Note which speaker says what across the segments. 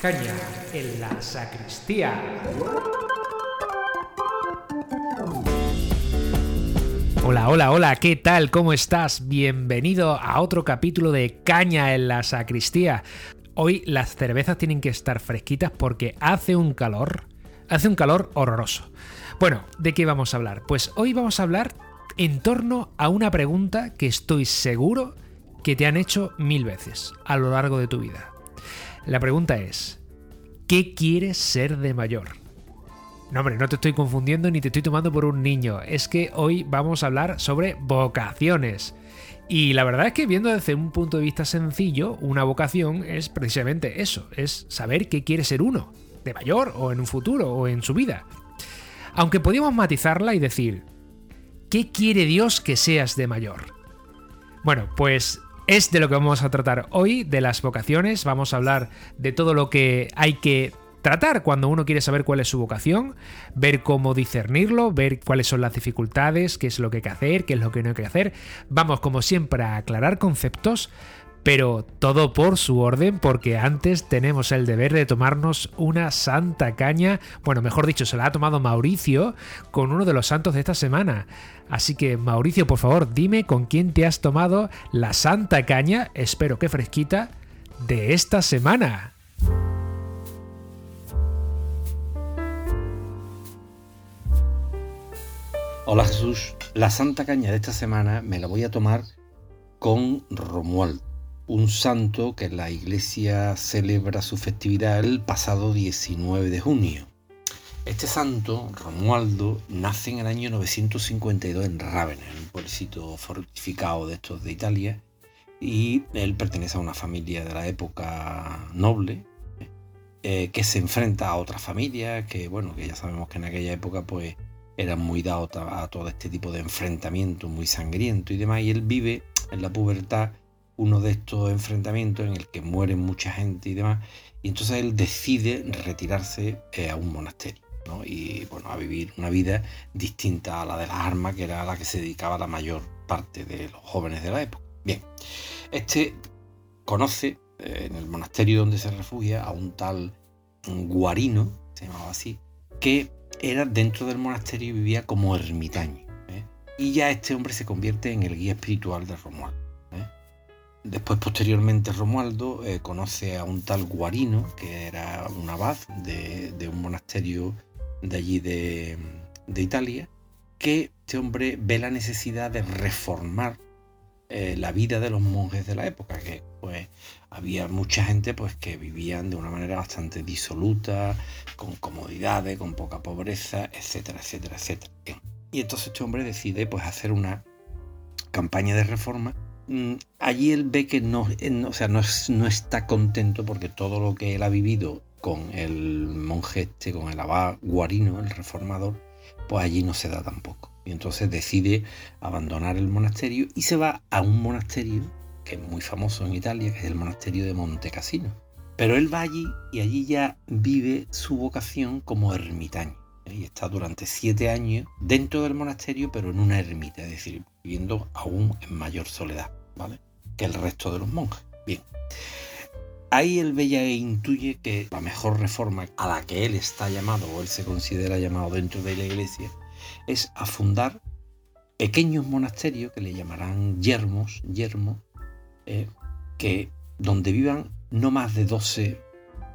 Speaker 1: Caña en la sacristía. Hola, hola, hola, ¿qué tal? ¿Cómo estás? Bienvenido a otro capítulo de Caña en la sacristía. Hoy las cervezas tienen que estar fresquitas porque hace un calor, hace un calor horroroso. Bueno, ¿de qué vamos a hablar? Pues hoy vamos a hablar en torno a una pregunta que estoy seguro que te han hecho mil veces a lo largo de tu vida. La pregunta es, ¿qué quieres ser de mayor? No, hombre, no te estoy confundiendo ni te estoy tomando por un niño. Es que hoy vamos a hablar sobre vocaciones. Y la verdad es que viendo desde un punto de vista sencillo, una vocación es precisamente eso, es saber qué quiere ser uno, de mayor o en un futuro o en su vida. Aunque podríamos matizarla y decir, ¿qué quiere Dios que seas de mayor? Bueno, pues es de lo que vamos a tratar hoy, de las vocaciones. Vamos a hablar de todo lo que hay que tratar cuando uno quiere saber cuál es su vocación, ver cómo discernirlo, ver cuáles son las dificultades, qué es lo que hay que hacer, qué es lo que no hay que hacer. Vamos, como siempre, a aclarar conceptos, pero todo por su orden, porque antes tenemos el deber de tomarnos una santa caña, bueno, mejor dicho, se la ha tomado Mauricio con uno de los santos de esta semana. Así que, Mauricio, por favor, dime con quién te has tomado la santa caña, espero que fresquita, de esta semana.
Speaker 2: Hola Jesús, la santa caña de esta semana me la voy a tomar con Romualdo un santo que la iglesia celebra su festividad el pasado 19 de junio. Este santo, Romualdo, nace en el año 952 en Ravenna, un pueblecito fortificado de estos de Italia, y él pertenece a una familia de la época noble, eh, que se enfrenta a otra familia, que bueno, que ya sabemos que en aquella época pues eran muy dados a todo este tipo de enfrentamiento muy sangriento y demás, y él vive en la pubertad uno de estos enfrentamientos en el que muere mucha gente y demás, y entonces él decide retirarse eh, a un monasterio. ¿no? y bueno, a vivir una vida distinta a la de las armas, que era a la que se dedicaba la mayor parte de los jóvenes de la época. Bien, este conoce eh, en el monasterio donde se refugia a un tal Guarino, se llamaba así, que era dentro del monasterio y vivía como ermitaño. ¿eh? Y ya este hombre se convierte en el guía espiritual de Romualdo. Después, posteriormente, Romualdo eh, conoce a un tal Guarino, que era un abad de, un monasterio de allí de, Italia, que este hombre ve la necesidad de reformar eh, la vida de los monjes de la época, que pues había mucha gente pues que vivían de una manera bastante disoluta, con comodidades, con poca pobreza, etcétera, etcétera, etcétera. Y entonces este hombre decide pues hacer una campaña de reforma allí él ve que no, o sea, no, no, está contento porque todo lo que él ha vivido con el monje este, con el abad Guarino, el reformador, pues allí no se da tampoco. Y entonces decide abandonar el monasterio y se va a un monasterio que es muy famoso en Italia, que es el monasterio de Monte Cassino. Pero él va allí y allí ya vive su vocación como ermitaño. Y está durante siete años dentro del monasterio, pero en una ermita, es decir, viviendo aún en mayor soledad. ¿vale? Que el resto de los monjes. Bien. Ahí el Bella intuye que la mejor reforma a la que él está llamado, o él se considera llamado dentro de la iglesia, es a fundar pequeños monasterios que le llamarán yermos, yermo, eh, que donde vivan no más de 12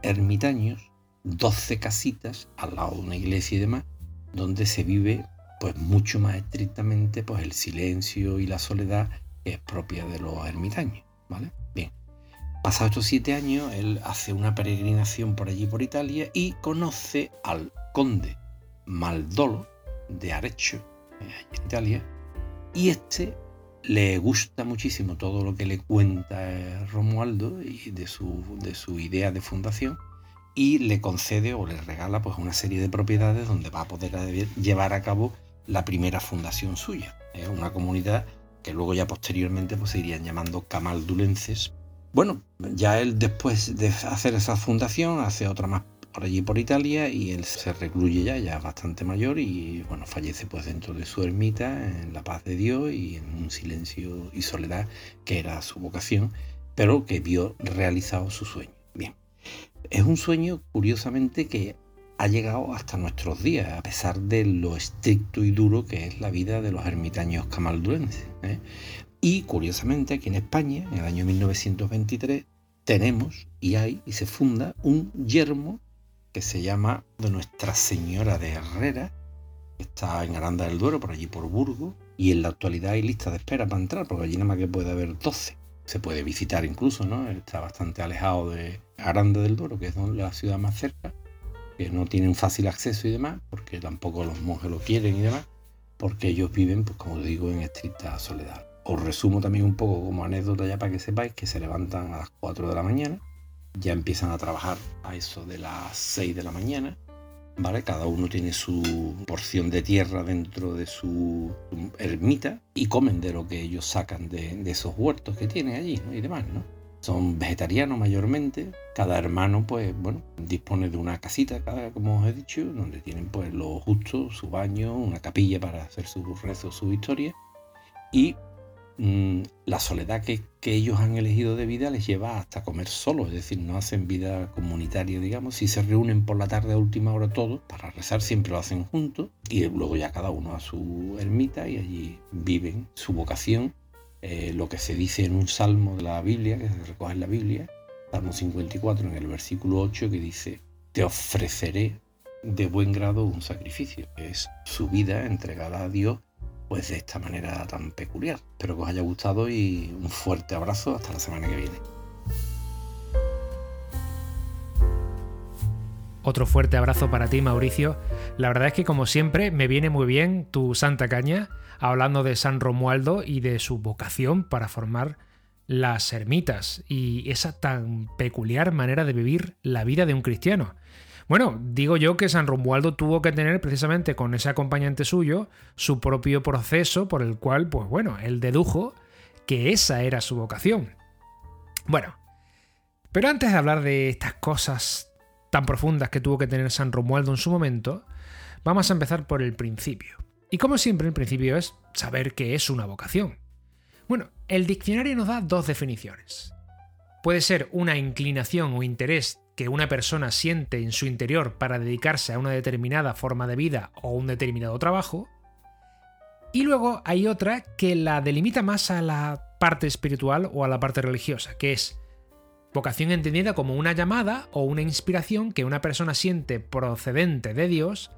Speaker 2: ermitaños, 12 casitas al lado de una iglesia y demás, donde se vive pues mucho más estrictamente pues el silencio y la soledad es propia de los ermitaños, ¿vale? Bien. Pasados estos siete años, él hace una peregrinación por allí, por Italia, y conoce al conde Maldolo de Arezzo, eh, en Italia, y este le gusta muchísimo todo lo que le cuenta eh, Romualdo y de su, de su idea de fundación y le concede o le regala pues una serie de propiedades donde va a poder llevar a cabo la primera fundación suya. Es una comunidad que luego ya posteriormente pues, se irían llamando camaldulenses. Bueno, ya él después de hacer esa fundación hace otra más por allí por Italia y él se recluye ya, ya bastante mayor y bueno, fallece pues dentro de su ermita en la paz de Dios y en un silencio y soledad que era su vocación, pero que vio realizado su sueño. Bien, Es un sueño, curiosamente, que ha llegado hasta nuestros días, a pesar de lo estricto y duro que es la vida de los ermitaños camalduenses. ¿eh? Y curiosamente, aquí en España, en el año 1923, tenemos y hay y se funda un yermo que se llama de Nuestra Señora de Herrera, que está en Aranda del Duero, por allí por Burgos, y en la actualidad hay lista de espera para entrar, porque allí nada más que puede haber 12. Se puede visitar incluso, ¿no? Está bastante alejado de Aranda del Duero, que es la ciudad más cerca, que no tienen fácil acceso y demás, porque tampoco los monjes lo quieren y demás, porque ellos viven, pues como digo, en estricta soledad. Os resumo también un poco como anécdota ya para que sepáis que se levantan a las 4 de la mañana, ya empiezan a trabajar a eso de las 6 de la mañana, ¿vale? Cada uno tiene su porción de tierra dentro de su ermita y comen de lo que ellos sacan de, esos huertos que tienen allí, Y demás, ¿no? Son vegetarianos mayormente. Cada hermano, pues, bueno, dispone de una casita, como os he dicho, donde tienen, pues, lo justo, su baño, una capilla para hacer sus rezos, su historia. Y Mm, la soledad que, ellos han elegido de vida les lleva hasta comer solos, es decir, no hacen vida comunitaria, digamos, si se reúnen por la tarde a última hora todos para rezar, siempre lo hacen juntos y luego ya cada uno a su ermita y allí viven su vocación, eh, lo que se dice en un salmo de la Biblia, que se recoge en la Biblia, Salmo 54 en el versículo 8 que dice, te ofreceré de buen grado un sacrificio, que es su vida entregada a Dios pues de esta manera tan peculiar. Espero que os haya gustado y un fuerte abrazo hasta la semana que viene.
Speaker 1: Otro fuerte abrazo para ti, Mauricio. La verdad es que como siempre me viene muy bien tu Santa Caña, hablando de San Romualdo y de su vocación para formar las ermitas y esa tan peculiar manera de vivir la vida de un cristiano. Bueno, digo yo que San Romualdo tuvo que tener precisamente con ese acompañante suyo su propio proceso por el cual, pues bueno, él dedujo que esa era su vocación. Bueno, pero antes de hablar de estas cosas tan profundas que tuvo que tener San Romualdo en su momento, vamos a empezar por el principio. Y como siempre, el principio es saber qué es una vocación. Bueno, el diccionario nos da dos definiciones. Puede ser una inclinación o interés que una persona siente en su interior para dedicarse a una determinada forma de vida o un determinado trabajo. Y luego hay otra que la delimita más a la parte espiritual o a la parte religiosa, que es vocación entendida como una llamada o una inspiración que una persona siente procedente de Dios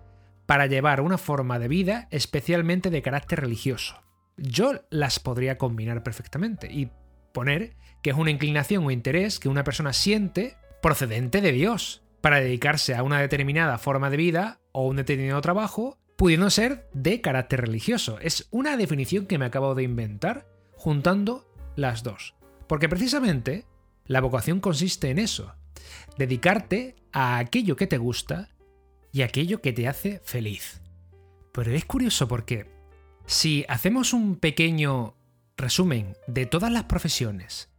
Speaker 1: para llevar una forma de vida especialmente de carácter religioso. Yo las podría combinar perfectamente y poner que es una inclinación o interés que una persona siente procedente de Dios, para dedicarse a una determinada forma de vida o un determinado trabajo, pudiendo ser de carácter religioso. Es una definición que me acabo de inventar juntando las dos. Porque precisamente la vocación consiste en eso, dedicarte a aquello que te gusta y aquello que te hace feliz. Pero es curioso porque si hacemos un pequeño resumen de todas las profesiones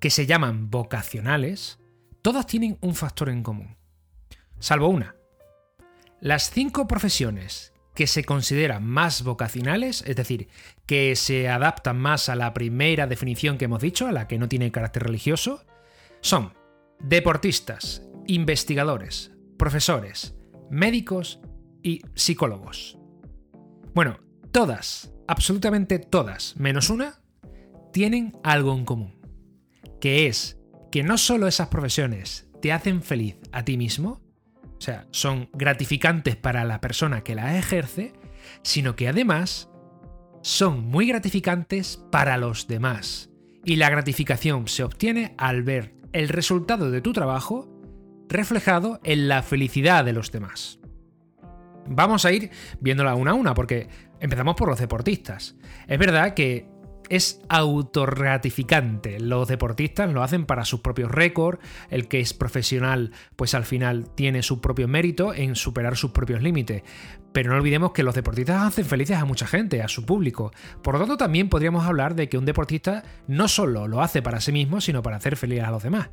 Speaker 1: que se llaman vocacionales, todas tienen un factor en común, salvo una. Las cinco profesiones que se consideran más vocacionales, es decir, que se adaptan más a la primera definición que hemos dicho, a la que no tiene carácter religioso, son deportistas, investigadores, profesores, médicos y psicólogos. Bueno, todas, absolutamente todas, menos una, tienen algo en común, que es que no solo esas profesiones te hacen feliz a ti mismo, o sea, son gratificantes para la persona que las ejerce, sino que además son muy gratificantes para los demás. Y la gratificación se obtiene al ver el resultado de tu trabajo reflejado en la felicidad de los demás. Vamos a ir viéndola una a una porque empezamos por los deportistas. Es verdad que es autorratificante. Los deportistas lo hacen para sus propios récords, el que es profesional pues al final tiene su propio mérito en superar sus propios límites. Pero no olvidemos que los deportistas hacen felices a mucha gente, a su público. Por lo tanto también podríamos hablar de que un deportista no solo lo hace para sí mismo, sino para hacer feliz a los demás.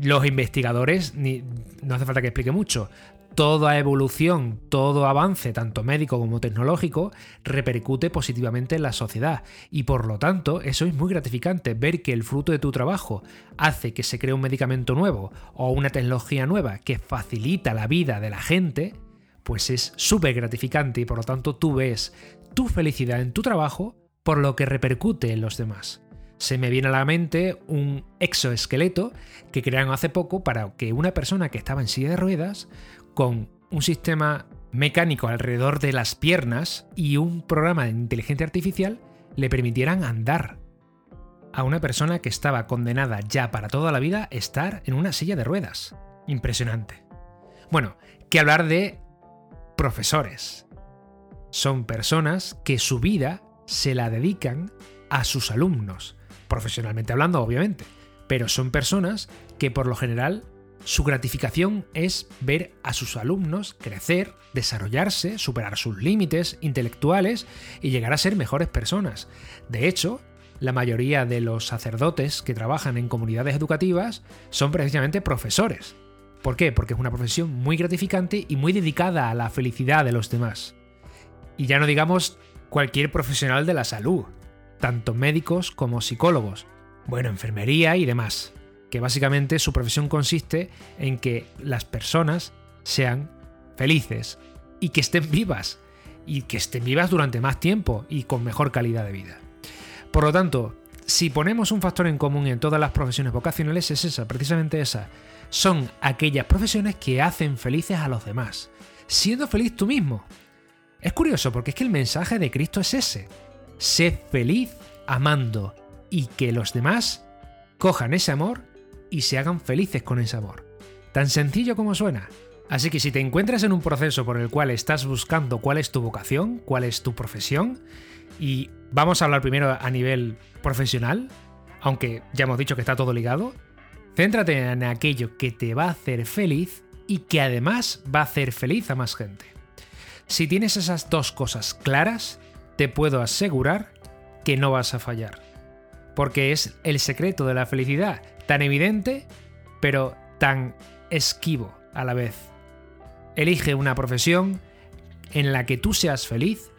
Speaker 1: Los investigadores, no hace falta que explique mucho, toda evolución, todo avance, tanto médico como tecnológico, repercute positivamente en la sociedad. Y por lo tanto, eso es muy gratificante, ver que el fruto de tu trabajo hace que se cree un medicamento nuevo o una tecnología nueva que facilita la vida de la gente, pues es súper gratificante y por lo tanto tú ves tu felicidad en tu trabajo por lo que repercute en los demás. Se me viene a la mente un exoesqueleto que crearon hace poco para que una persona que estaba en silla de ruedas con un sistema mecánico alrededor de las piernas y un programa de inteligencia artificial le permitieran andar a una persona que estaba condenada ya para toda la vida a estar en una silla de ruedas. Impresionante. Bueno, que hablar de profesores. Son personas que su vida se la dedican a sus alumnos, profesionalmente hablando obviamente, pero son personas que por lo general su gratificación es ver a sus alumnos crecer, desarrollarse, superar sus límites intelectuales y llegar a ser mejores personas. De hecho, la mayoría de los sacerdotes que trabajan en comunidades educativas son precisamente profesores. ¿Por qué? Porque es una profesión muy gratificante y muy dedicada a la felicidad de los demás. Y ya no digamos cualquier profesional de la salud, tanto médicos como psicólogos, bueno, enfermería y demás que básicamente su profesión consiste en que las personas sean felices y que estén vivas, y que estén vivas durante más tiempo y con mejor calidad de vida. Por lo tanto, si ponemos un factor en común en todas las profesiones vocacionales es esa, precisamente esa. Son aquellas profesiones que hacen felices a los demás, siendo feliz tú mismo. Es curioso porque es que el mensaje de Cristo es ese. Sed feliz amando y que los demás cojan ese amor y se hagan felices con ese amor. Tan sencillo como suena. Así que si te encuentras en un proceso por el cual estás buscando cuál es tu vocación, cuál es tu profesión, y vamos a hablar primero a nivel profesional, aunque ya hemos dicho que está todo ligado, céntrate en aquello que te va a hacer feliz y que además va a hacer feliz a más gente. Si tienes esas dos cosas claras, te puedo asegurar que no vas a fallar. Porque es el secreto de la felicidad, tan evidente, pero tan esquivo a la vez. Elige una profesión en la que tú seas feliz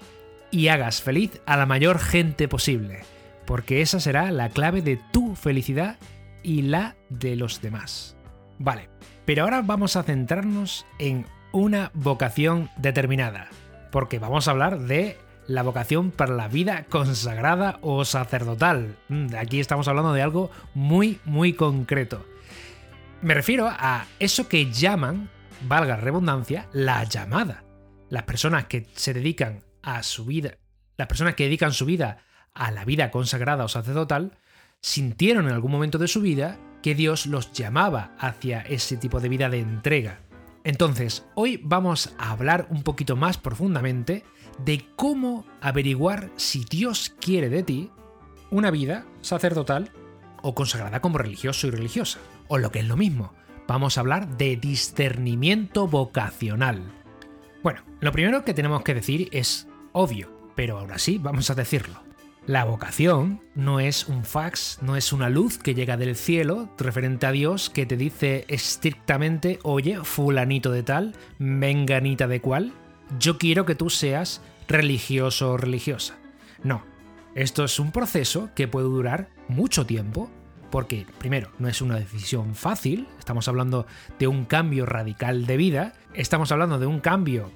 Speaker 1: y hagas feliz a la mayor gente posible, porque esa será la clave de tu felicidad y la de los demás. Vale, pero ahora vamos a centrarnos en una vocación determinada, porque vamos a hablar de la vocación para la vida consagrada o sacerdotal. Mm, aquí estamos hablando de algo muy, muy concreto. Me refiero a eso que llaman, valga redundancia, la llamada. Las personas que se dedican a su vida, las personas que dedican su vida a la vida consagrada o sacerdotal, sintieron en algún momento de su vida que Dios los llamaba hacia ese tipo de vida de entrega. Entonces, hoy vamos a hablar un poquito más profundamente de cómo averiguar si Dios quiere de ti una vida sacerdotal o consagrada como religioso y religiosa. O lo que es lo mismo, vamos a hablar de discernimiento vocacional. Bueno, lo primero que tenemos que decir es obvio, pero ahora sí vamos a decirlo. La vocación no es un fax, no es una luz que llega del cielo referente a Dios que te dice estrictamente, oye, fulanito de tal, menganita de cual, yo quiero que tú seas religioso o religiosa. No, esto es un proceso que puede durar mucho tiempo, porque primero, no es una decisión fácil, estamos hablando de un cambio radical de vida, estamos hablando de un cambio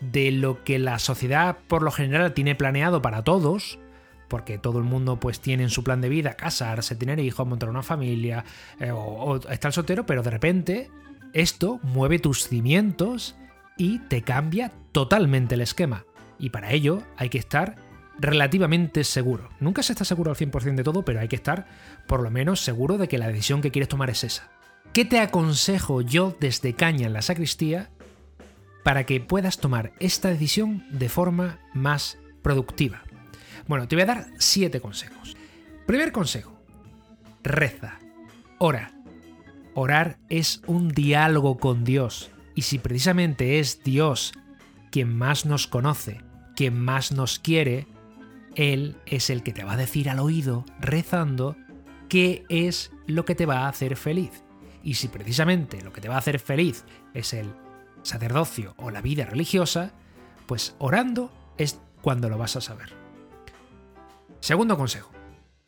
Speaker 1: de lo que la sociedad por lo general tiene planeado para todos, porque todo el mundo pues tiene en su plan de vida casarse, tener hijos, montar una familia eh, o, o estar soltero, pero de repente esto mueve tus cimientos y te cambia totalmente el esquema. Y para ello hay que estar relativamente seguro. Nunca se está seguro al 100% de todo, pero hay que estar por lo menos seguro de que la decisión que quieres tomar es esa. ¿Qué te aconsejo yo desde Caña en la sacristía para que puedas tomar esta decisión de forma más productiva? Bueno, te voy a dar siete consejos. Primer consejo, reza, ora. Orar es un diálogo con Dios, y si precisamente es Dios quien más nos conoce, quien más nos quiere, Él es el que te va a decir al oído, rezando, qué es lo que te va a hacer feliz. Y si precisamente lo que te va a hacer feliz es el sacerdocio o la vida religiosa, pues orando es cuando lo vas a saber. Segundo consejo.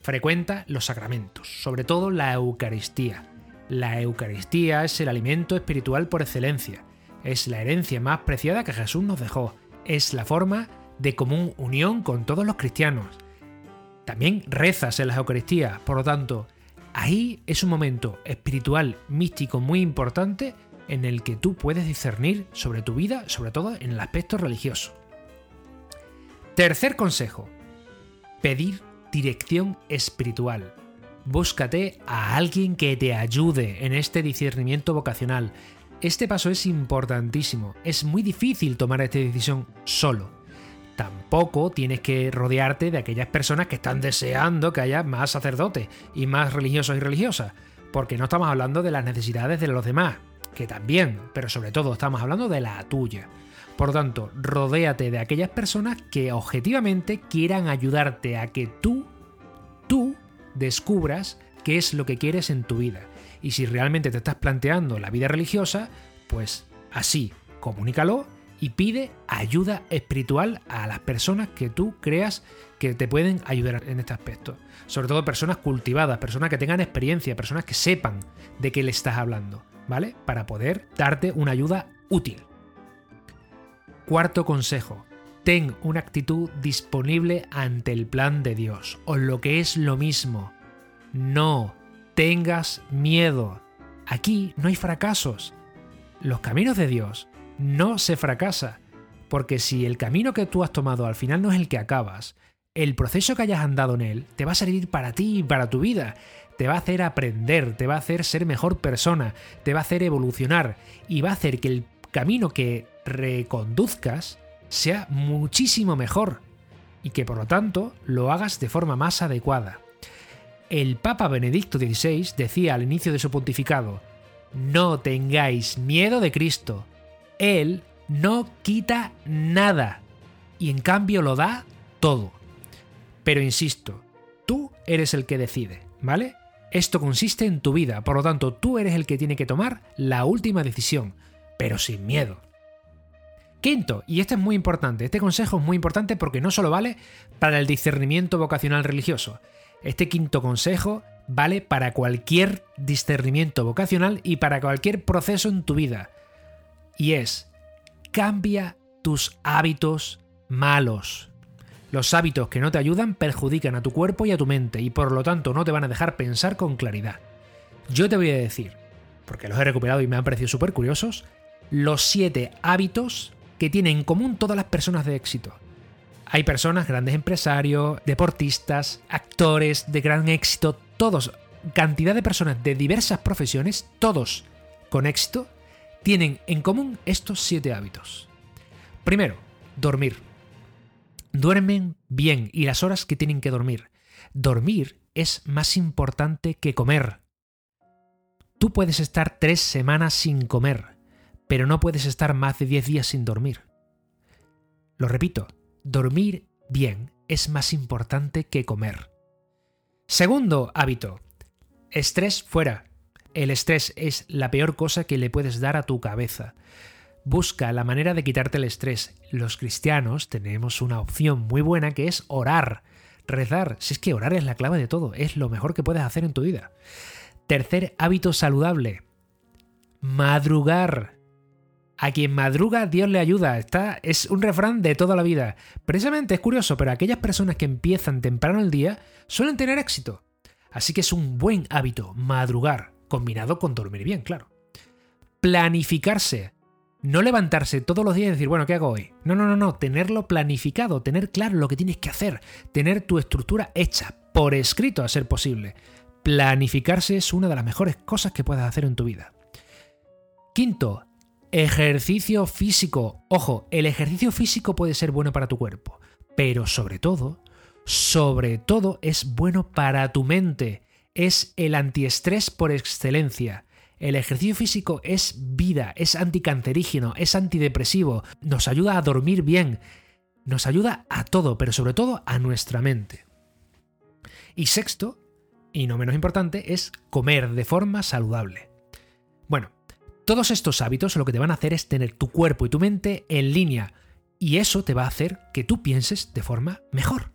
Speaker 1: Frecuenta los sacramentos, sobre todo la Eucaristía. La Eucaristía es el alimento espiritual por excelencia. Es la herencia más preciada que Jesús nos dejó. Es la forma de común unión con todos los cristianos. También rezas en la Eucaristía, por lo tanto, ahí es un momento espiritual, místico muy importante en el que tú puedes discernir sobre tu vida, sobre todo en el aspecto religioso. Tercer consejo, pedir dirección espiritual. Búscate a alguien que te ayude en este discernimiento vocacional. Este paso es importantísimo. Es muy difícil tomar esta decisión solo. Tampoco tienes que rodearte de aquellas personas que están deseando que haya más sacerdotes y más religiosos y religiosas, porque no estamos hablando de las necesidades de los demás, que también, pero sobre todo estamos hablando de la tuya. Por tanto, rodéate de aquellas personas que objetivamente quieran ayudarte a que tú, tú, descubras qué es lo que quieres en tu vida. Y si realmente te estás planteando la vida religiosa, pues así, comunícalo y pide ayuda espiritual a las personas que tú creas que te pueden ayudar en este aspecto. Sobre todo personas cultivadas, personas que tengan experiencia, personas que sepan de qué le estás hablando, ¿vale? Para poder darte una ayuda útil. Cuarto consejo. Ten una actitud disponible ante el plan de Dios, o lo que es lo mismo. No tengas miedo. Aquí no hay fracasos. Los caminos de Dios no se fracasa, porque si el camino que tú has tomado al final no es el que acabas, el proceso que hayas andado en él te va a servir para ti y para tu vida. Te va a hacer aprender, te va a hacer ser mejor persona, te va a hacer evolucionar y va a hacer que el camino que reconduzcas sea muchísimo mejor y que por lo tanto lo hagas de forma más adecuada. El Papa Benedicto XVI decía al inicio de su pontificado, no tengáis miedo de Cristo, Él no quita nada y en cambio lo da todo. Pero insisto, tú eres el que decide, ¿vale? Esto consiste en tu vida, por lo tanto tú eres el que tiene que tomar la última decisión, pero sin miedo. Quinto, y este es muy importante, este consejo es muy importante porque no solo vale para el discernimiento vocacional religioso, este quinto consejo vale para cualquier discernimiento vocacional y para cualquier proceso en tu vida. Y es, cambia tus hábitos malos. Los hábitos que no te ayudan perjudican a tu cuerpo y a tu mente y por lo tanto no te van a dejar pensar con claridad. Yo te voy a decir, porque los he recuperado y me han parecido súper curiosos, los siete hábitos que tienen en común todas las personas de éxito. Hay personas, grandes empresarios, deportistas, actores de gran éxito, todos, cantidad de personas de diversas profesiones, todos con éxito, tienen en común estos siete hábitos. Primero, dormir. Duermen bien y las horas que tienen que dormir. Dormir es más importante que comer. Tú puedes estar tres semanas sin comer pero no puedes estar más de 10 días sin dormir. Lo repito, dormir bien es más importante que comer. Segundo hábito, estrés fuera. El estrés es la peor cosa que le puedes dar a tu cabeza. Busca la manera de quitarte el estrés. Los cristianos tenemos una opción muy buena que es orar, rezar. Si es que orar es la clave de todo, es lo mejor que puedes hacer en tu vida. Tercer hábito saludable, madrugar. A quien madruga, Dios le ayuda. Está, es un refrán de toda la vida. Precisamente es curioso, pero aquellas personas que empiezan temprano el día suelen tener éxito. Así que es un buen hábito madrugar, combinado con dormir bien, claro. Planificarse. No levantarse todos los días y decir, bueno, ¿qué hago hoy? No, no, no, no. Tenerlo planificado, tener claro lo que tienes que hacer, tener tu estructura hecha, por escrito a ser posible. Planificarse es una de las mejores cosas que puedes hacer en tu vida. Quinto, Ejercicio físico. Ojo, el ejercicio físico puede ser bueno para tu cuerpo, pero sobre todo, sobre todo es bueno para tu mente. Es el antiestrés por excelencia. El ejercicio físico es vida, es anticancerígeno, es antidepresivo, nos ayuda a dormir bien, nos ayuda a todo, pero sobre todo a nuestra mente. Y sexto, y no menos importante, es comer de forma saludable. Bueno, Todos estos hábitos lo que te van a hacer es tener tu cuerpo y tu mente en línea, y eso te va a hacer que tú pienses de forma mejor.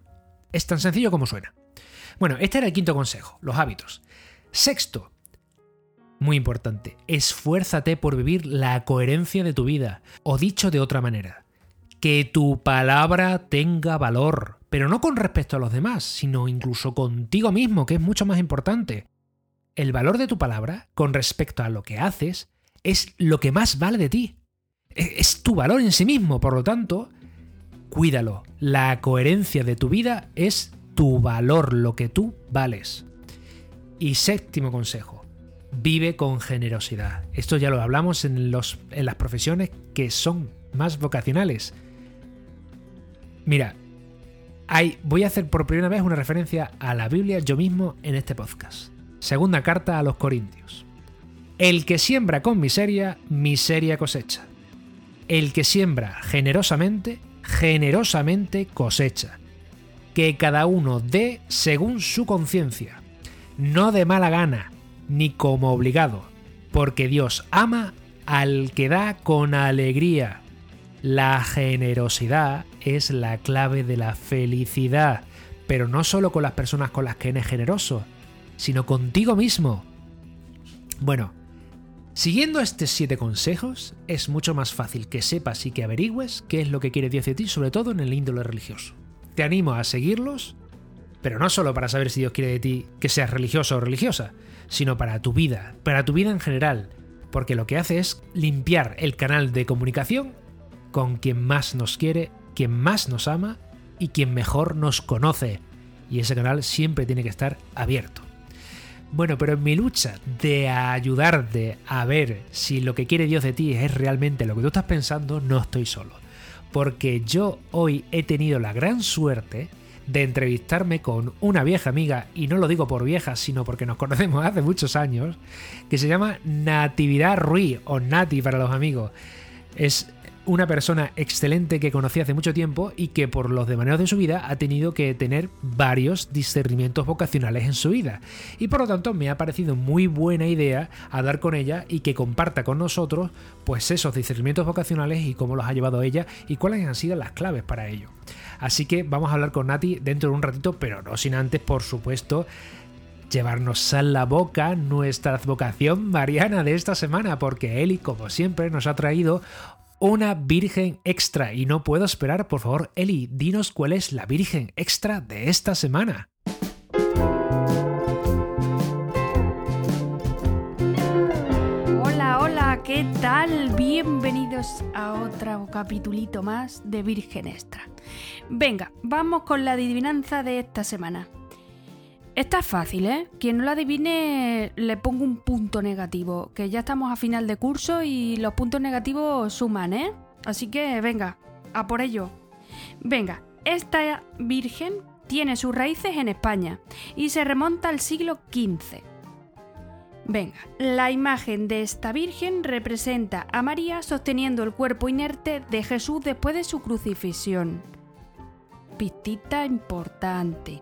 Speaker 1: Es tan sencillo como suena. Bueno, este era el quinto consejo, los hábitos. Sexto, muy importante, esfuérzate por vivir la coherencia de tu vida, o dicho de otra manera, que tu palabra tenga valor, pero no con respecto a los demás, sino incluso contigo mismo, que es mucho más importante. El valor de tu palabra con respecto a lo que haces es lo que más vale de ti. E-, es tu valor en sí mismo, por lo tanto, cuídalo. La coherencia de tu vida es tu valor, lo que tú vales. Y séptimo consejo, vive con generosidad. Esto ya lo hablamos en, los, en las profesiones que son más vocacionales. Mira, voy a hacer por primera vez una referencia a la Biblia yo mismo en este podcast. Segunda carta a los Corintios. El que siembra con miseria, miseria cosecha. El que siembra generosamente, generosamente cosecha. Que cada uno dé según su conciencia, no de mala gana, ni como obligado, porque Dios ama al que da con alegría. La generosidad es la clave de la felicidad, pero no solo con las personas con las que eres generoso, sino contigo mismo. Bueno, Siguiendo estos siete consejos, es mucho más fácil que sepas y que averigües qué es lo que quiere Dios de ti, sobre todo en el índole religioso. Te animo a seguirlos, pero no solo para saber si Dios quiere de ti que seas religioso o religiosa, sino para tu vida, para tu vida en general, porque lo que hace es limpiar el canal de comunicación con quien más nos quiere, quien más nos ama y quien mejor nos conoce. Y ese canal siempre tiene que estar abierto. Bueno, pero en mi lucha de ayudarte a ver si lo que quiere Dios de ti es realmente lo que tú estás pensando, no estoy solo. Porque yo hoy he tenido la gran suerte de entrevistarme con una vieja amiga, y no lo digo por vieja, sino porque nos conocemos hace muchos años, que se llama Natividad Ruiz, o Nati para los amigos. Es una persona excelente que conocí hace mucho tiempo y que por los devaneos de su vida ha tenido que tener varios discernimientos vocacionales en su vida. Y por lo tanto me ha parecido muy buena idea hablar con ella y que comparta con nosotros pues esos discernimientos vocacionales y cómo los ha llevado ella y cuáles han sido las claves para ello. Así que vamos a hablar con Nati dentro de un ratito, pero no sin antes, por supuesto, llevarnos a la boca nuestra vocación mariana de esta semana, porque Eli, como siempre, nos ha traído una Virgen Extra. Y no puedo esperar, por favor, Eli, dinos cuál es la Virgen Extra de esta semana.
Speaker 3: Hola, hola, ¿qué tal? Bienvenidos a otro capitulito más de Virgen Extra. Venga, vamos con la adivinanza de esta semana. Esta es fácil, ¿eh? Quien no la adivine le pongo un punto negativo, que ya estamos a final de curso y los puntos negativos suman, ¿eh? Así que venga, a por ello. Venga, esta Virgen tiene sus raíces en España y se remonta al siglo XV. Venga, la imagen de esta Virgen representa a María sosteniendo el cuerpo inerte de Jesús después de su crucifixión. Pistita importante.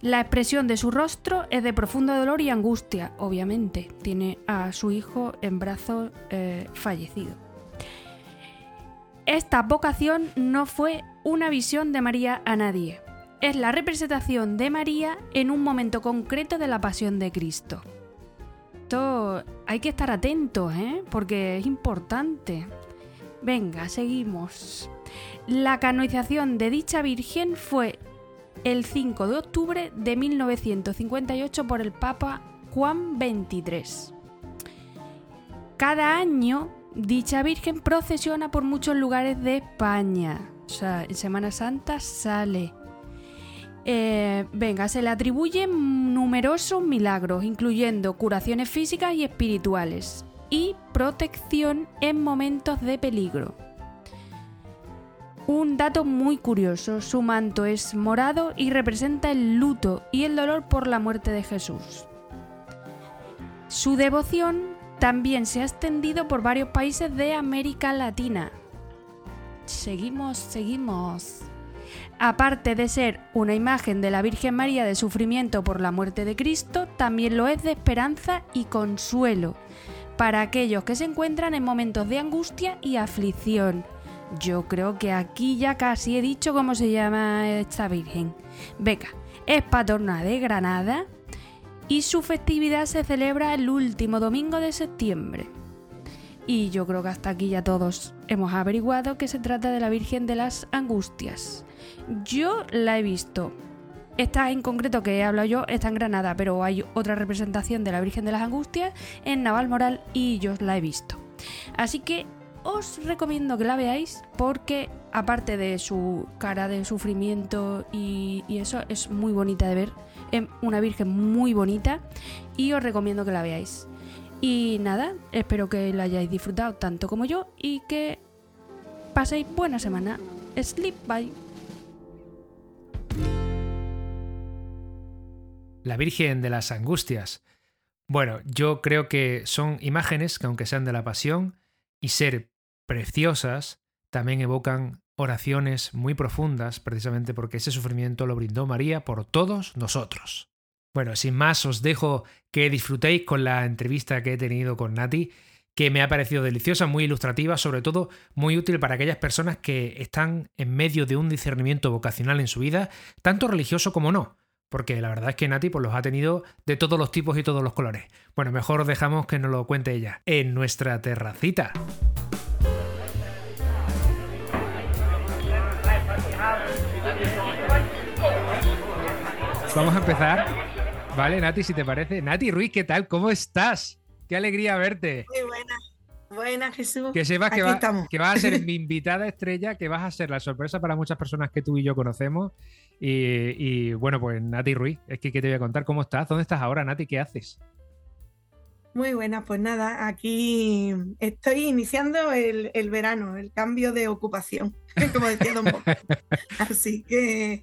Speaker 3: La expresión de su rostro es de profundo dolor y angustia, obviamente. Tiene a su hijo en brazos eh, fallecido. Esta vocación no fue una visión de María a nadie. Es la representación de María en un momento concreto de la pasión de Cristo. Esto hay que estar atentos, ¿eh? porque es importante. Venga, seguimos. La canonización de dicha Virgen fue el 5 de octubre de 1958 por el Papa Juan XXIII. Cada año dicha Virgen procesiona por muchos lugares de España. O sea, en Semana Santa sale. Eh, venga, se le atribuyen numerosos milagros, incluyendo curaciones físicas y espirituales, y protección en momentos de peligro. Un dato muy curioso, su manto es morado y representa el luto y el dolor por la muerte de Jesús. Su devoción también se ha extendido por varios países de América Latina. Seguimos, seguimos. Aparte de ser una imagen de la Virgen María de sufrimiento por la muerte de Cristo, también lo es de esperanza y consuelo para aquellos que se encuentran en momentos de angustia y aflicción. Yo creo que aquí ya casi he dicho cómo se llama esta Virgen. Venga, es patrona de Granada y su festividad se celebra el último domingo de septiembre. Y yo creo que hasta aquí ya todos hemos averiguado que se trata de la Virgen de las Angustias. Yo la he visto. Esta en concreto que he hablado yo está en Granada, pero hay otra representación de la Virgen de las Angustias en Navalmoral y yo la he visto. Así que os recomiendo que la veáis porque aparte de su cara de sufrimiento y, eso es muy bonita de ver. Es una Virgen muy bonita y os recomiendo que la veáis. Y nada, espero que la hayáis disfrutado tanto como yo y que paséis buena semana. Sleep bye.
Speaker 1: La Virgen de las Angustias. Bueno, yo creo que son imágenes que aunque sean de la pasión y ser preciosas, también evocan oraciones muy profundas, precisamente porque ese sufrimiento lo brindó María por todos nosotros. Bueno, sin más, os dejo que disfrutéis con la entrevista que he tenido con Nati, que me ha parecido deliciosa, muy ilustrativa, sobre todo muy útil para aquellas personas que están en medio de un discernimiento vocacional en su vida, tanto religioso como no. Porque la verdad es que Nati pues, los ha tenido de todos los tipos y todos los colores. Bueno, mejor dejamos que nos lo cuente ella en nuestra terracita. Vamos a empezar Vale, Nati, si te parece. Nati Ruiz, ¿qué tal? ¿Cómo estás? Qué alegría verte.
Speaker 4: Muy buena. Buena, Jesús.
Speaker 1: Que sepas que, que, vas a ser mi invitada estrella, que vas a ser la sorpresa para muchas personas que tú y yo conocemos. Y, bueno, pues Nati Ruiz, es que ¿qué te voy a contar? ¿Cómo estás? ¿Dónde estás ahora, Nati? ¿Qué haces?
Speaker 4: Muy buena, pues nada, aquí estoy iniciando el, verano, el cambio de ocupación, como decía Don Bob. Así que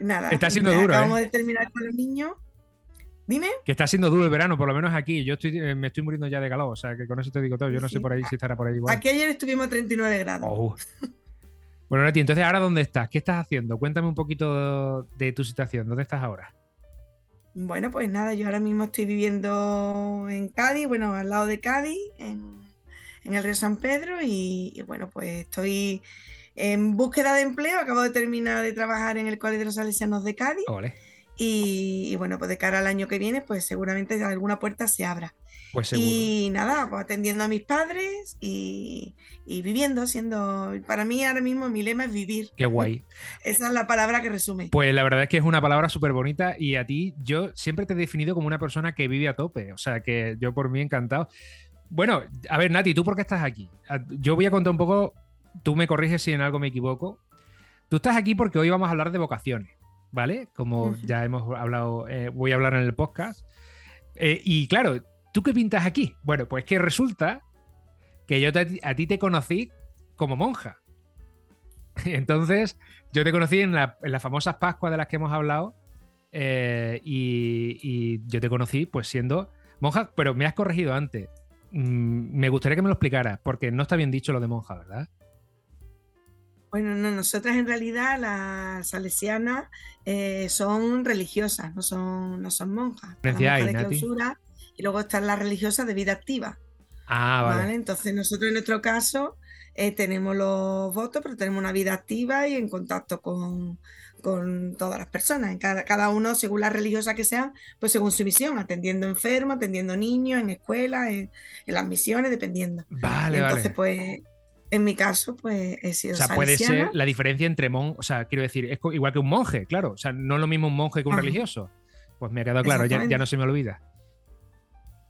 Speaker 4: nada.
Speaker 1: Está siendo duro.
Speaker 4: Acabamos
Speaker 1: ¿eh?
Speaker 4: de terminar con los niños Dime.
Speaker 1: Que está siendo duro el verano, por lo menos aquí. Yo estoy, eh, me estoy muriendo ya de calor, o sea que con eso te digo todo. Yo no sé por ahí si estará por ahí igual.
Speaker 4: Aquí ayer estuvimos a 39 grados.
Speaker 1: Oh. Bueno, Nati, entonces ahora dónde estás? ¿Qué estás haciendo? Cuéntame un poquito de tu situación. ¿Dónde estás ahora?
Speaker 4: Bueno, pues nada, yo ahora mismo estoy viviendo en Cádiz, bueno, al lado de Cádiz, en, el río San Pedro, y, bueno, pues estoy en búsqueda de empleo. Acabo de terminar de trabajar en el Colegio de los Salesianos de Cádiz. Y, bueno, pues de cara al año que viene, pues seguramente alguna puerta se abra.
Speaker 1: Pues
Speaker 4: Y nada, pues atendiendo a mis padres y, viviendo, siendo. Para mí ahora mismo mi lema es vivir.
Speaker 1: Qué guay.
Speaker 4: Esa es la palabra que resume.
Speaker 1: Pues la verdad es que es una palabra súper bonita y a ti yo siempre te he definido como una persona que vive a tope. O sea que yo por mí encantado. Bueno, a ver, Nati, ¿tú por qué estás aquí? Yo voy a contar un poco, tú me corriges si en algo me equivoco. Tú estás aquí porque hoy vamos a hablar de vocaciones. ¿vale? Como ya hemos hablado, eh, voy a hablar en el podcast. Eh, y claro, ¿tú qué pintas aquí? Bueno, pues que resulta que yo a ti te conocí como monja. Entonces, yo te conocí en, las famosas Pascuas de las que hemos hablado eh, y, yo te conocí pues siendo monja, pero me has corregido antes. Mm, me gustaría que me lo explicaras, porque no está bien dicho lo de monja, ¿verdad?
Speaker 4: Bueno, no, nosotras en realidad las salesianas eh, son religiosas, no son, no son monjas.
Speaker 1: de
Speaker 4: clausura, y luego están las religiosas de vida activa.
Speaker 1: Ah, vale.
Speaker 4: Entonces nosotros en nuestro caso eh, tenemos los votos, pero tenemos una vida activa y en contacto con, todas las personas, en cada, cada, uno según la religiosa que sea, pues según su misión, atendiendo enfermos, atendiendo niños, en escuelas, en, las misiones, dependiendo.
Speaker 1: Vale,
Speaker 4: Entonces, pues en mi caso, pues he sido.
Speaker 1: O sea, puede ser la diferencia entre mon, o sea, quiero decir, es igual que un monje, claro. O sea, no es lo mismo un monje que un religioso. Pues me ha quedado claro, ya, no se me olvida.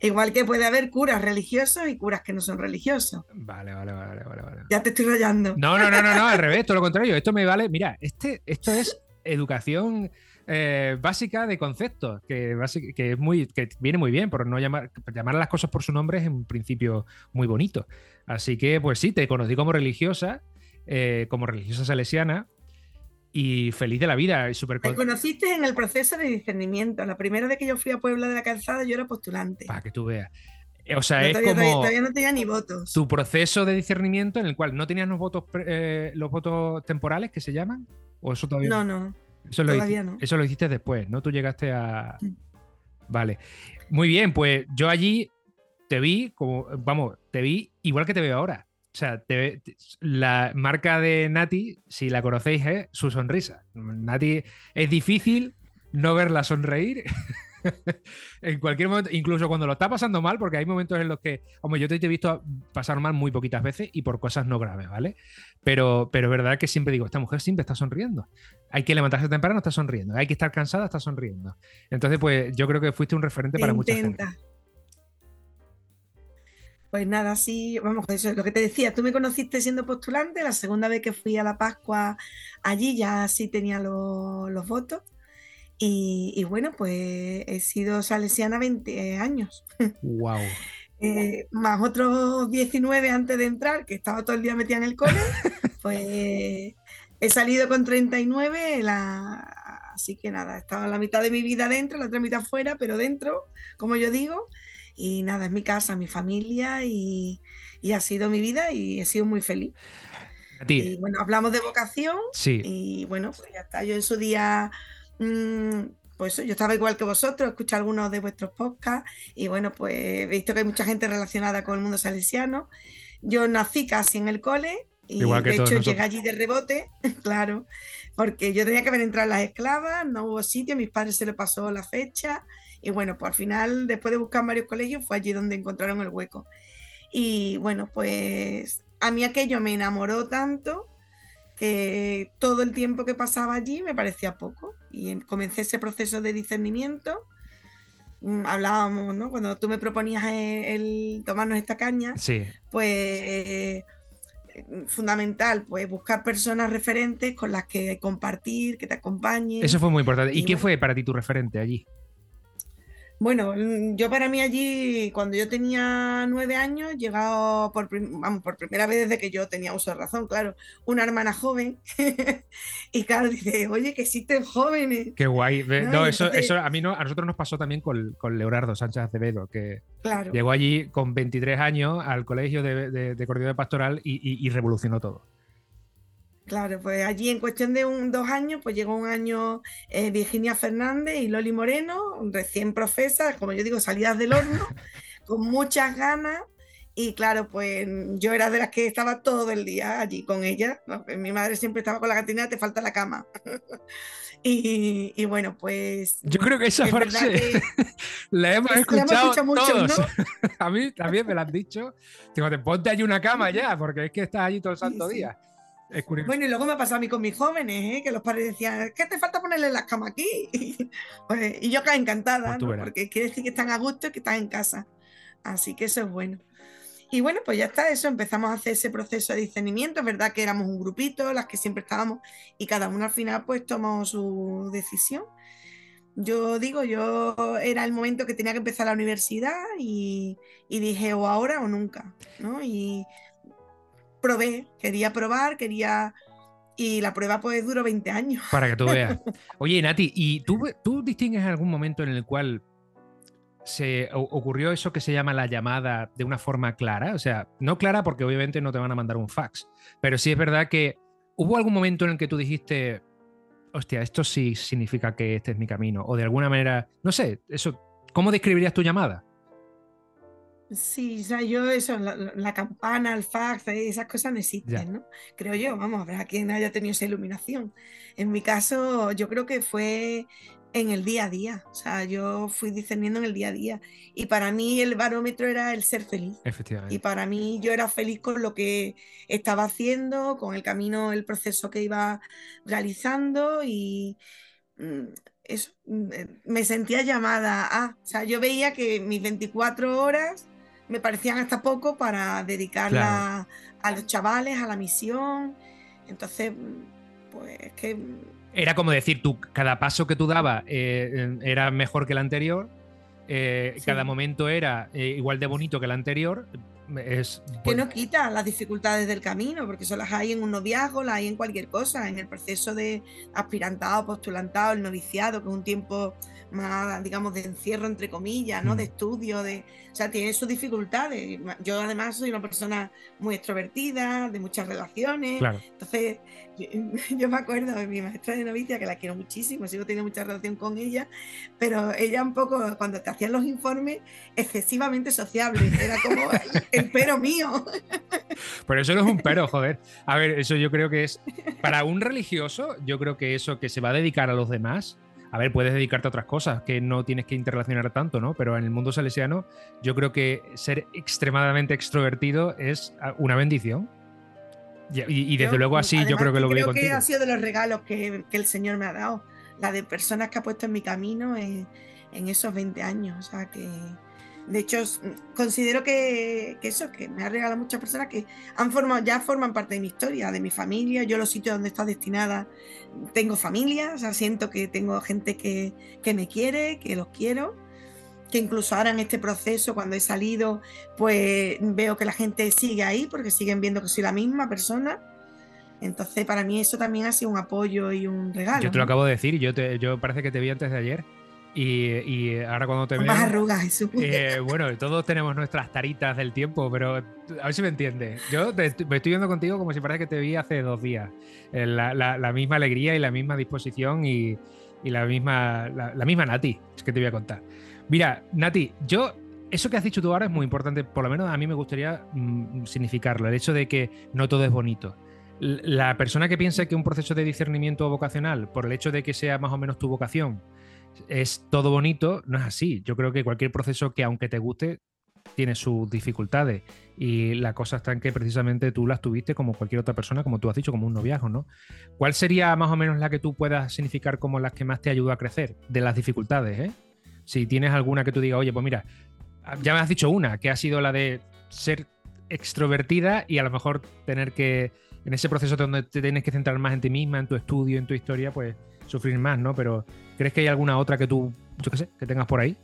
Speaker 4: Igual que puede haber curas religiosos y curas que no son religiosos.
Speaker 1: Vale, vale, vale, vale. vale.
Speaker 4: Ya te estoy rayando.
Speaker 1: No, no, no, no, no, al revés, todo lo contrario. Esto me vale. Mira, este, esto es educación eh, básica de conceptos, que, que, es muy, que viene muy bien, por no llamar, llamar a las cosas por su nombre es en principio muy bonito. Así que, pues sí, te conocí como religiosa, eh, como religiosa salesiana, y feliz de la vida. Super...
Speaker 4: Me conociste en el proceso de discernimiento. La primera vez que yo fui a Puebla de la Calzada, yo era postulante.
Speaker 1: Para que tú veas. Eh, o sea, es como.
Speaker 4: Todavía, no tenía ni votos.
Speaker 1: Tu proceso de discernimiento en el cual no tenías los votos, los votos temporales que se llaman. ¿O eso todavía
Speaker 4: no? No,
Speaker 1: eso lo, eso lo hiciste después, ¿no? Tú llegaste a. Vale. Muy bien, pues yo allí te vi como, vamos, te vi igual que te veo ahora. O sea, la marca de Nati, si la conocéis, es su sonrisa. Nati es difícil no verla sonreír en cualquier momento, incluso cuando lo está pasando mal, porque hay momentos en los que, hombre, yo te he visto pasar mal muy poquitas veces y por cosas no graves, ¿vale? Pero, pero es verdad que siempre digo, esta mujer siempre está sonriendo. Hay que levantarse temprano, está sonriendo. Hay que estar cansada, está sonriendo. Entonces, pues yo creo que fuiste un referente para mucha gente.
Speaker 4: Pues nada, sí, vamos, eso es lo que te decía, tú me conociste siendo postulante, la segunda vez que fui a la Pascua allí ya sí tenía los votos y, bueno, pues he sido salesiana 20 años.
Speaker 1: ¡Wow!
Speaker 4: Eh, más otros 19 antes de entrar, que estaba todo el día metida en el cole, pues he salido con 39, la... así que nada, estaba la mitad de mi vida dentro, la otra mitad fuera, pero dentro, como yo digo, y nada, es mi casa, mi familia y, ha sido mi vida y he sido muy feliz. Y bueno, hablamos de vocación
Speaker 1: sí.
Speaker 4: y bueno, pues ya está, yo en su día pues yo estaba igual que vosotros, escuché algunos de vuestros podcasts y bueno, pues he visto que hay mucha gente relacionada con el mundo salesiano. Yo nací casi en el cole y de hecho llegué allí de rebote, claro, porque yo tenía que haber entrado en las esclavas, no hubo sitio, mis padres se le pasó la fecha y bueno, pues al final, después de buscar varios colegios, fue allí donde encontraron el hueco. Y bueno, pues a mí aquello me enamoró tanto que todo el tiempo que pasaba allí me parecía poco y comencé ese proceso de discernimiento. Mm, hablábamos, ¿no? Cuando tú me proponías e, el, tomarnos esta caña,
Speaker 1: sí.
Speaker 4: pues eh, fundamental, pues buscar personas referentes con las que compartir, que te acompañen.
Speaker 1: Eso fue muy importante. ¿Y, qué fue para ti tu referente allí?
Speaker 4: Bueno, mm, yo para mí allí, cuando yo tenía nueve años, llegado por, vamos, por primera vez desde que yo tenía uso de razón, claro, una hermana joven. y claro, dice, oye, que existen jóvenes.
Speaker 1: Qué guay. No, eso, eso a mí no, a nosotros nos pasó también con, con Leonardo Sánchez Acevedo, que llegó allí con 23 años al colegio de, de, de Pastoral y revolucionó todo.
Speaker 4: Claro, pues allí en cuestión de un, dos años, pues llegó un año eh, Virginia Fernández y Loli Moreno, recién profesas, como yo digo, salidas del horno, con muchas ganas. Y claro, pues yo era de las que estaba todo el día allí con ella. Pues, mi madre siempre estaba con la gatina, te falta la cama. y, bueno, pues.
Speaker 1: Yo creo que esa frase la hemos escuchado, todos. A mí también me la han dicho. Digo, te ponte allí una cama ya, porque es que estás allí todo el santo día.
Speaker 4: Bueno, y luego me ha pasado a mí con mis jóvenes, ¿eh? que los padres decían, ¿qué te falta ponerle las camas aquí? Pues, y yo acá encantada, pues porque quiere decir que están a gusto y que están en casa. Así que eso es bueno. Y bueno, pues ya está, eso, empezamos a hacer ese proceso de discernimiento, es verdad que éramos un grupito, las que siempre estábamos, y cada uno al final pues tomó su decisión. Yo digo, yo era el momento que tenía que empezar la universidad y, y dije o ahora o nunca, ¿no? Y probé, quería probar, quería... Y la prueba pues duró 20 años.
Speaker 1: Para que tú veas. Oye, Nati, ¿y tú, tú distingues algún momento en el cual se ocurrió eso que se llama la llamada de una forma clara? O sea, no clara porque obviamente no te van a mandar un fax, pero sí es verdad que hubo algún momento en el que tú dijiste, hostia, esto sí significa que este es mi camino, o de alguna manera, no sé, eso, ¿cómo describirías tu llamada?
Speaker 4: Sí, o sea, yo eso, la, campana, el fax, esas cosas no existen, ¿no? Creo yo, vamos, a quien haya tenido esa iluminación. En mi caso, yo creo que fue en el día a día, o sea, yo fui discerniendo en el día a día y para mí el barómetro era el ser feliz.
Speaker 1: Efectivamente.
Speaker 4: Y para mí yo era feliz con lo que estaba haciendo, con el camino, el proceso que iba realizando y mm, eso, mm, eh, me sentía llamada a, o sea, yo veía que mis 24 horas me parecían hasta poco para dedicarla a los chavales, a la misión. Entonces, pues que...
Speaker 1: Era como decir, tú, cada paso que tú dabas eh, era mejor que el anterior, eh, cada momento era eh, igual de bonito que el anterior, es...
Speaker 4: Que no quita las dificultades del camino, porque eso las hay en un noviazgo, las hay en cualquier cosa, en el proceso de aspirantado, postulantado, el noviciado, que es un tiempo más, digamos, de encierro, entre comillas, ¿no? De estudio, de... O sea, tiene sus dificultades. Yo además soy una persona muy extrovertida, de muchas relaciones. Entonces, yo, me acuerdo de mi maestra de novicia, que la quiero muchísimo, sigo teniendo mucha relación con ella, pero ella un poco, cuando te hacían los informes, excesivamente sociable. Era como el pero mío.
Speaker 1: Pero eso no es un pero, joder. A ver, eso yo creo que es... Para un religioso, yo creo que eso que se va a dedicar a los demás a ver, puedes dedicarte a otras cosas que no tienes que interrelacionar tanto, ¿no? Pero en el mundo salesiano yo creo que ser extremadamente extrovertido es ah, una bendición. Y, desde luego así yo creo que lo veo contigo.
Speaker 4: Creo que ha sido de los regalos que, el Señor me ha dado. La de personas que ha puesto en mi camino en, en esos 20 años. O sea, que, de hecho, considero que, eso, que me ha regalado muchas personas que han formado, ya forman parte de mi historia, de mi familia. Yo los sitios donde está destinada tengo familia, o sea, siento que tengo gente que, me quiere, que los quiero, que incluso ahora en este proceso, cuando he salido, pues veo que la gente sigue ahí porque siguen viendo que soy la misma persona. Entonces, para mí eso también ha sido un apoyo y un regalo.
Speaker 1: Yo te lo acabo de decir, yo, te, yo parece que te vi antes de ayer y, ahora cuando te.
Speaker 4: Más arrugas,
Speaker 1: eh, Bueno, todos tenemos nuestras taritas del tiempo, pero a ver si me entiendes. Yo me estoy viendo contigo como si parece que te vi hace dos días. Eh, la, misma alegría y la misma disposición y, la, misma, la, misma Nati, es que te voy a contar. Mira, Nati, yo. Eso que has dicho tú ahora es muy importante, por lo menos a mí me gustaría mm, significarlo, el hecho de que no todo es bonito la persona que piensa que un proceso de discernimiento vocacional, por el hecho de que sea más o menos tu vocación, es todo bonito, no es así. Yo creo que cualquier proceso que aunque te guste, tiene sus dificultades. Y la cosa está en que precisamente tú las tuviste como cualquier otra persona, como tú has dicho, como un noviazgo, ¿no? ¿Cuál sería más o menos la que tú puedas significar como las que más te ayuda a crecer de las dificultades, eh? Si tienes alguna que tú digas, oye, pues mira, ya me has dicho una, que ha sido la de ser extrovertida y a lo mejor tener que, en ese proceso donde te tienes que centrar más en ti misma, en tu estudio, en tu historia, pues sufrir más, ¿no? Pero ¿crees que hay alguna otra que tú, yo qué sé, que tengas por ahí?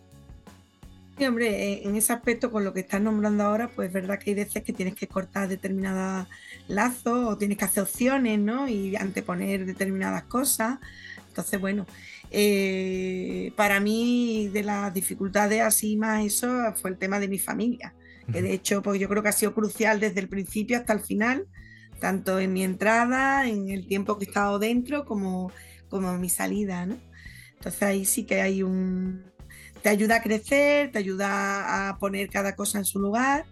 Speaker 4: Sí, hombre, eh, en ese aspecto, con lo que estás nombrando ahora, pues es verdad que hay veces que tienes que cortar determinados lazos o tienes que hacer opciones, ¿no? Y anteponer determinadas cosas. Entonces, bueno, eh, para mí de las dificultades así más eso fue el tema de mi familia, que de hecho, pues yo creo que ha sido crucial desde el principio hasta el final, tanto en mi entrada, en el tiempo que he estado dentro, como como mi salida, ¿no? Entonces ahí sí que hay un... te ayuda a crecer, te ayuda a poner cada cosa en su lugar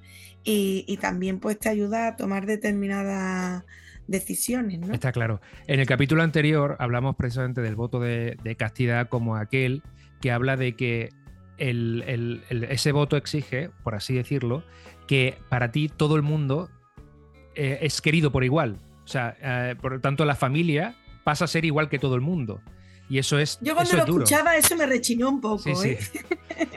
Speaker 4: y, también pues te ayuda a tomar determinadas decisiones, ¿no?
Speaker 1: Está claro. En el capítulo anterior hablamos precisamente del voto de, castidad como aquel que habla de que ese voto exige, por así decirlo, que para ti todo el mundo eh, es querido por igual. O sea, eh, por tanto, la familia pasa a ser igual que todo el mundo. Y eso es.
Speaker 4: Yo cuando lo escuchaba, eso me rechinó un poco. ¿eh?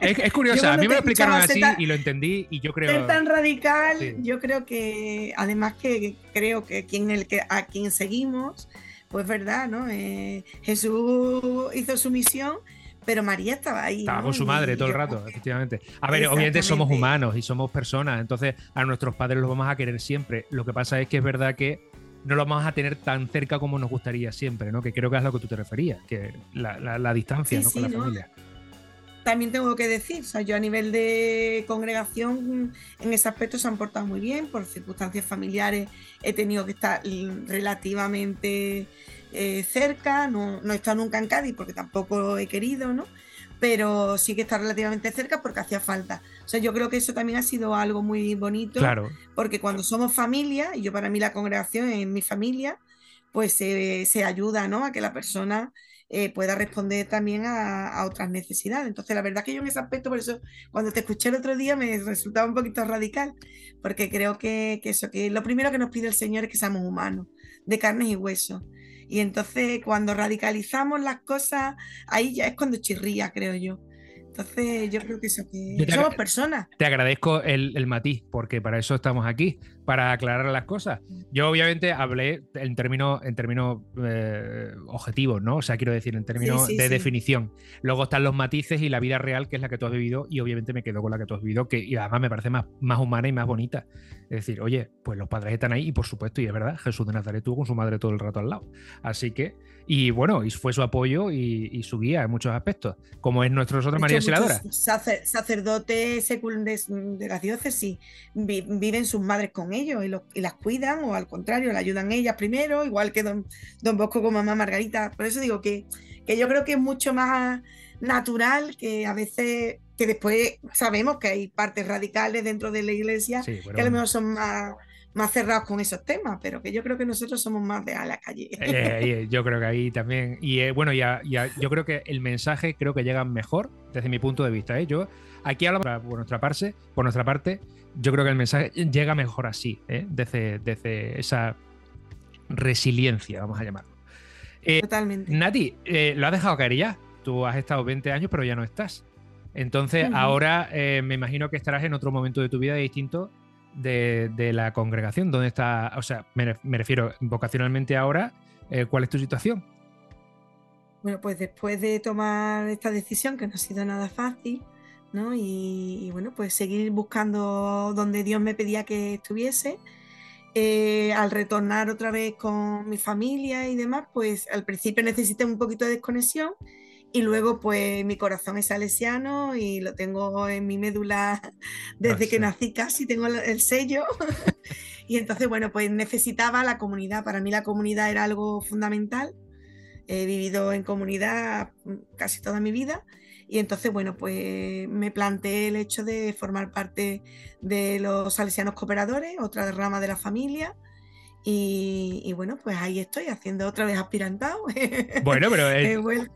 Speaker 1: Es, curioso, a mí me lo explicaron así y lo entendí y yo creo.
Speaker 4: Ser tan radical, yo creo que, además que creo que, quien el que a quien seguimos, pues verdad, ¿no? Eh, Jesús hizo su misión, pero María estaba ahí.
Speaker 1: Estaba con su madre todo el rato, efectivamente. A ver, obviamente somos humanos y somos personas, entonces a nuestros padres los vamos a querer siempre. Lo que pasa es que es verdad que no lo vamos a tener tan cerca como nos gustaría siempre, ¿no? Que creo que es a lo que tú te referías, que la, distancia ¿no? con la familia.
Speaker 4: También tengo que decir, o sea, yo a nivel de congregación en ese aspecto se han portado muy bien, por circunstancias familiares he tenido que estar relativamente eh, cerca, no, no he estado nunca en Cádiz porque tampoco he querido, ¿no? Pero sí que está relativamente cerca porque hacía falta. O sea, yo creo que eso también ha sido algo muy bonito,
Speaker 1: claro.
Speaker 4: porque cuando somos familia, y yo para mí la congregación es mi familia, pues se, ayuda ¿no? a que la persona eh, pueda responder también a, otras necesidades. Entonces, la verdad que yo en ese aspecto, por eso cuando te escuché el otro día me resultaba un poquito radical, porque creo que, que eso, que lo primero que nos pide el Señor es que seamos humanos, de carnes y huesos. Y entonces cuando radicalizamos las cosas, ahí ya es cuando chirría, creo yo. Entonces yo creo que eso que somos personas.
Speaker 1: Te agradezco el, matiz, porque para eso estamos aquí, para aclarar las cosas. Yo obviamente hablé en términos en términos eh, objetivos, ¿no? O sea, quiero decir, en términos de definición. Luego están los matices y la vida real, que es la que tú has vivido, y obviamente me quedo con la que tú has vivido, que y además me parece más, más humana y más bonita. Es decir, oye, pues los padres están ahí, y por supuesto, y es verdad, Jesús de Nazaret tuvo con su madre todo el rato al lado. Así que, y bueno, y fue su apoyo y, su guía en muchos aspectos, como es nuestro nosotros María Auxiliadora.
Speaker 4: Sacerdotes de la diócesis viven sus madres con ellos y, las cuidan o al contrario, le ayudan ellas primero, igual que don, don Bosco con mamá Margarita. Por eso digo que, que yo creo que es mucho más natural que a veces que después sabemos que hay partes radicales dentro de la iglesia que a lo mejor son más, más cerrados con esos temas, pero que yo creo que nosotros somos más de a la calle.
Speaker 1: Eh, eh, yo creo que ahí también. Y eh, bueno, ya, ya, yo creo que el mensaje creo que llega mejor desde mi punto de vista. Yo aquí hablamos por nuestra parte, por nuestra parte, yo creo que el mensaje llega mejor así, desde, desde esa resiliencia, vamos a llamarlo.
Speaker 4: Totalmente.
Speaker 1: Nati, lo has dejado caer ya. Tú has estado 20 años, pero ya no estás. Entonces, ahora me imagino que estarás en otro momento de tu vida distinto de, la congregación? ¿Dónde está? O sea, me, refiero vocacionalmente ahora, eh, ¿cuál es tu situación?
Speaker 4: Bueno, pues después de tomar esta decisión, que no ha sido nada fácil, ¿no? Y, bueno, pues seguir buscando donde Dios me pedía que estuviese. Eh, al retornar otra vez con mi familia y demás, pues al principio necesité un poquito de desconexión y luego, pues mi corazón es salesiano y lo tengo en mi médula desde que nací casi, tengo el, sello. y entonces, bueno, pues necesitaba la comunidad. Para mí la comunidad era algo fundamental. He vivido en comunidad casi toda mi vida. Y entonces, bueno, pues me planteé el hecho de formar parte de los salesianos cooperadores, otra rama de la familia. Y, bueno, pues ahí estoy haciendo otra vez aspirantado.
Speaker 1: Bueno, pero
Speaker 4: he, vuelto,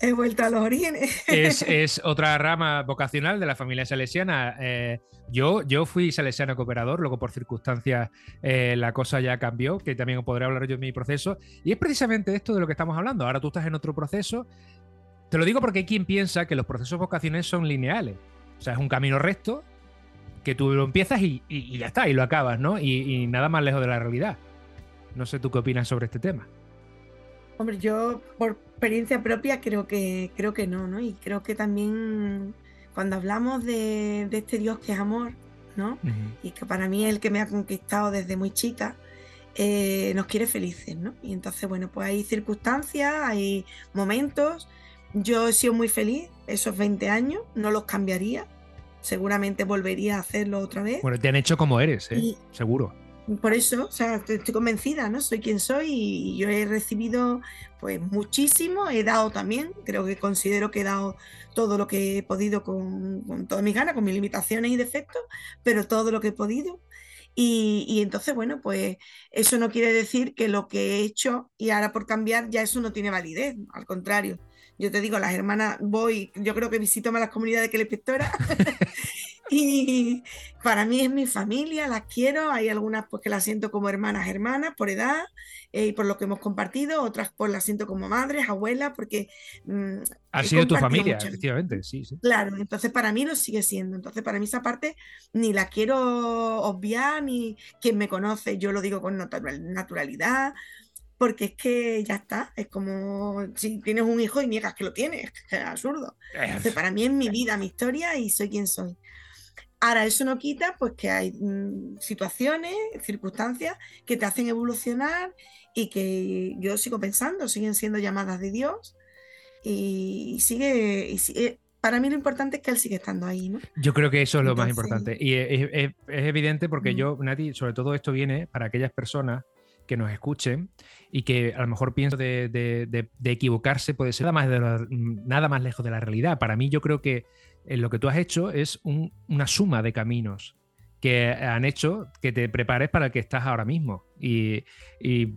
Speaker 4: he vuelto a los orígenes.
Speaker 1: Es, otra rama vocacional de la familia salesiana. Eh, yo, yo fui salesiano cooperador, luego por circunstancias eh, la cosa ya cambió, que también podré hablar yo de mi proceso. Y es precisamente esto de lo que estamos hablando. Ahora tú estás en otro proceso. Te lo digo porque hay quien piensa que los procesos vocacionales son lineales. O sea, es un camino recto que tú lo empiezas y, ya está, y lo acabas, ¿no? Y, nada más lejos de la realidad. No sé tú qué opinas sobre este tema.
Speaker 4: Hombre, yo por experiencia propia creo que, creo que no, ¿no? Y creo que también cuando hablamos de, este Dios que es amor, ¿no? Y que para mí es el que me ha conquistado desde muy chica, eh, nos quiere felices, ¿no? Y entonces, bueno, pues hay circunstancias, hay momentos. Yo he sido muy feliz esos 20 años, no los cambiaría seguramente volvería a hacerlo otra vez.
Speaker 1: Bueno, te han hecho como eres, ¿eh? seguro.
Speaker 4: Por eso, o sea, estoy convencida, ¿no? Soy quien soy y yo he recibido pues muchísimo, he dado también, creo que considero que he dado todo lo que he podido con, con todas mis ganas, con mis limitaciones y defectos, pero todo lo que he podido. Y, y, entonces, bueno, pues eso no quiere decir que lo que he hecho y ahora por cambiar ya eso no tiene validez, al contrario. Yo te digo, las hermanas voy, yo creo que visito más las comunidades que la inspectora. y para mí es mi familia, las quiero. Hay algunas pues que las siento como hermanas, hermanas, por edad eh, y por lo que hemos compartido. Otras pues las siento como madres, abuelas, porque...
Speaker 1: Mm, ha sido tu familia, efectivamente, sí, sí.
Speaker 4: Claro, entonces para mí lo sigue siendo. Entonces para mí esa parte ni la quiero obviar, ni quien me conoce, yo lo digo con naturalidad porque es que ya está, es como si tienes un hijo y niegas que lo tienes, es absurdo. para mí es mi vida, mi historia y soy quien soy. Ahora, eso no quita pues que hay mm, situaciones, circunstancias que te hacen evolucionar y que yo sigo pensando, siguen siendo llamadas de Dios y, sigue, y para mí lo importante es que él sigue estando ahí, ¿no?
Speaker 1: Yo creo que eso es lo más importante. Y es, evidente porque yo, Nati, sobre todo esto viene para aquellas personas que nos escuchen y que a lo mejor pienso de, equivocarse puede ser nada más, lejos de la realidad. Para mí yo creo que eh, lo que tú has hecho es una suma de caminos que han hecho que te prepares para el que estás ahora mismo. Y, y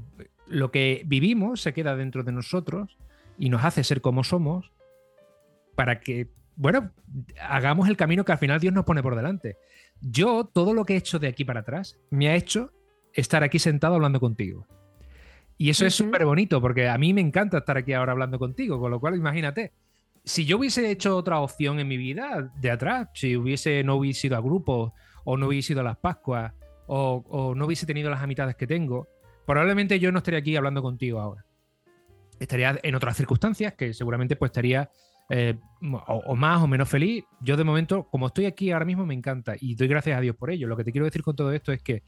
Speaker 1: lo que vivimos se queda dentro de nosotros y nos hace ser como somos para que, bueno, hagamos el camino que al final Dios nos pone por delante. Yo, todo lo que he hecho de aquí para atrás, me ha hecho estar aquí sentado hablando contigo. Y eso es súper bonito, porque a mí me encanta estar aquí ahora hablando contigo, con lo cual imagínate, si yo hubiese hecho otra opción en mi vida de atrás, si hubiese no hubiese ido a grupos o no hubiese ido a las Pascuas, o, no hubiese tenido las amistades que tengo, probablemente yo no estaría aquí hablando contigo ahora. Estaría en otras circunstancias que seguramente pues estaría eh, o, más o menos feliz. Yo de momento, como estoy aquí ahora mismo, me encanta y doy gracias a Dios por ello. Lo que te quiero decir con todo esto es que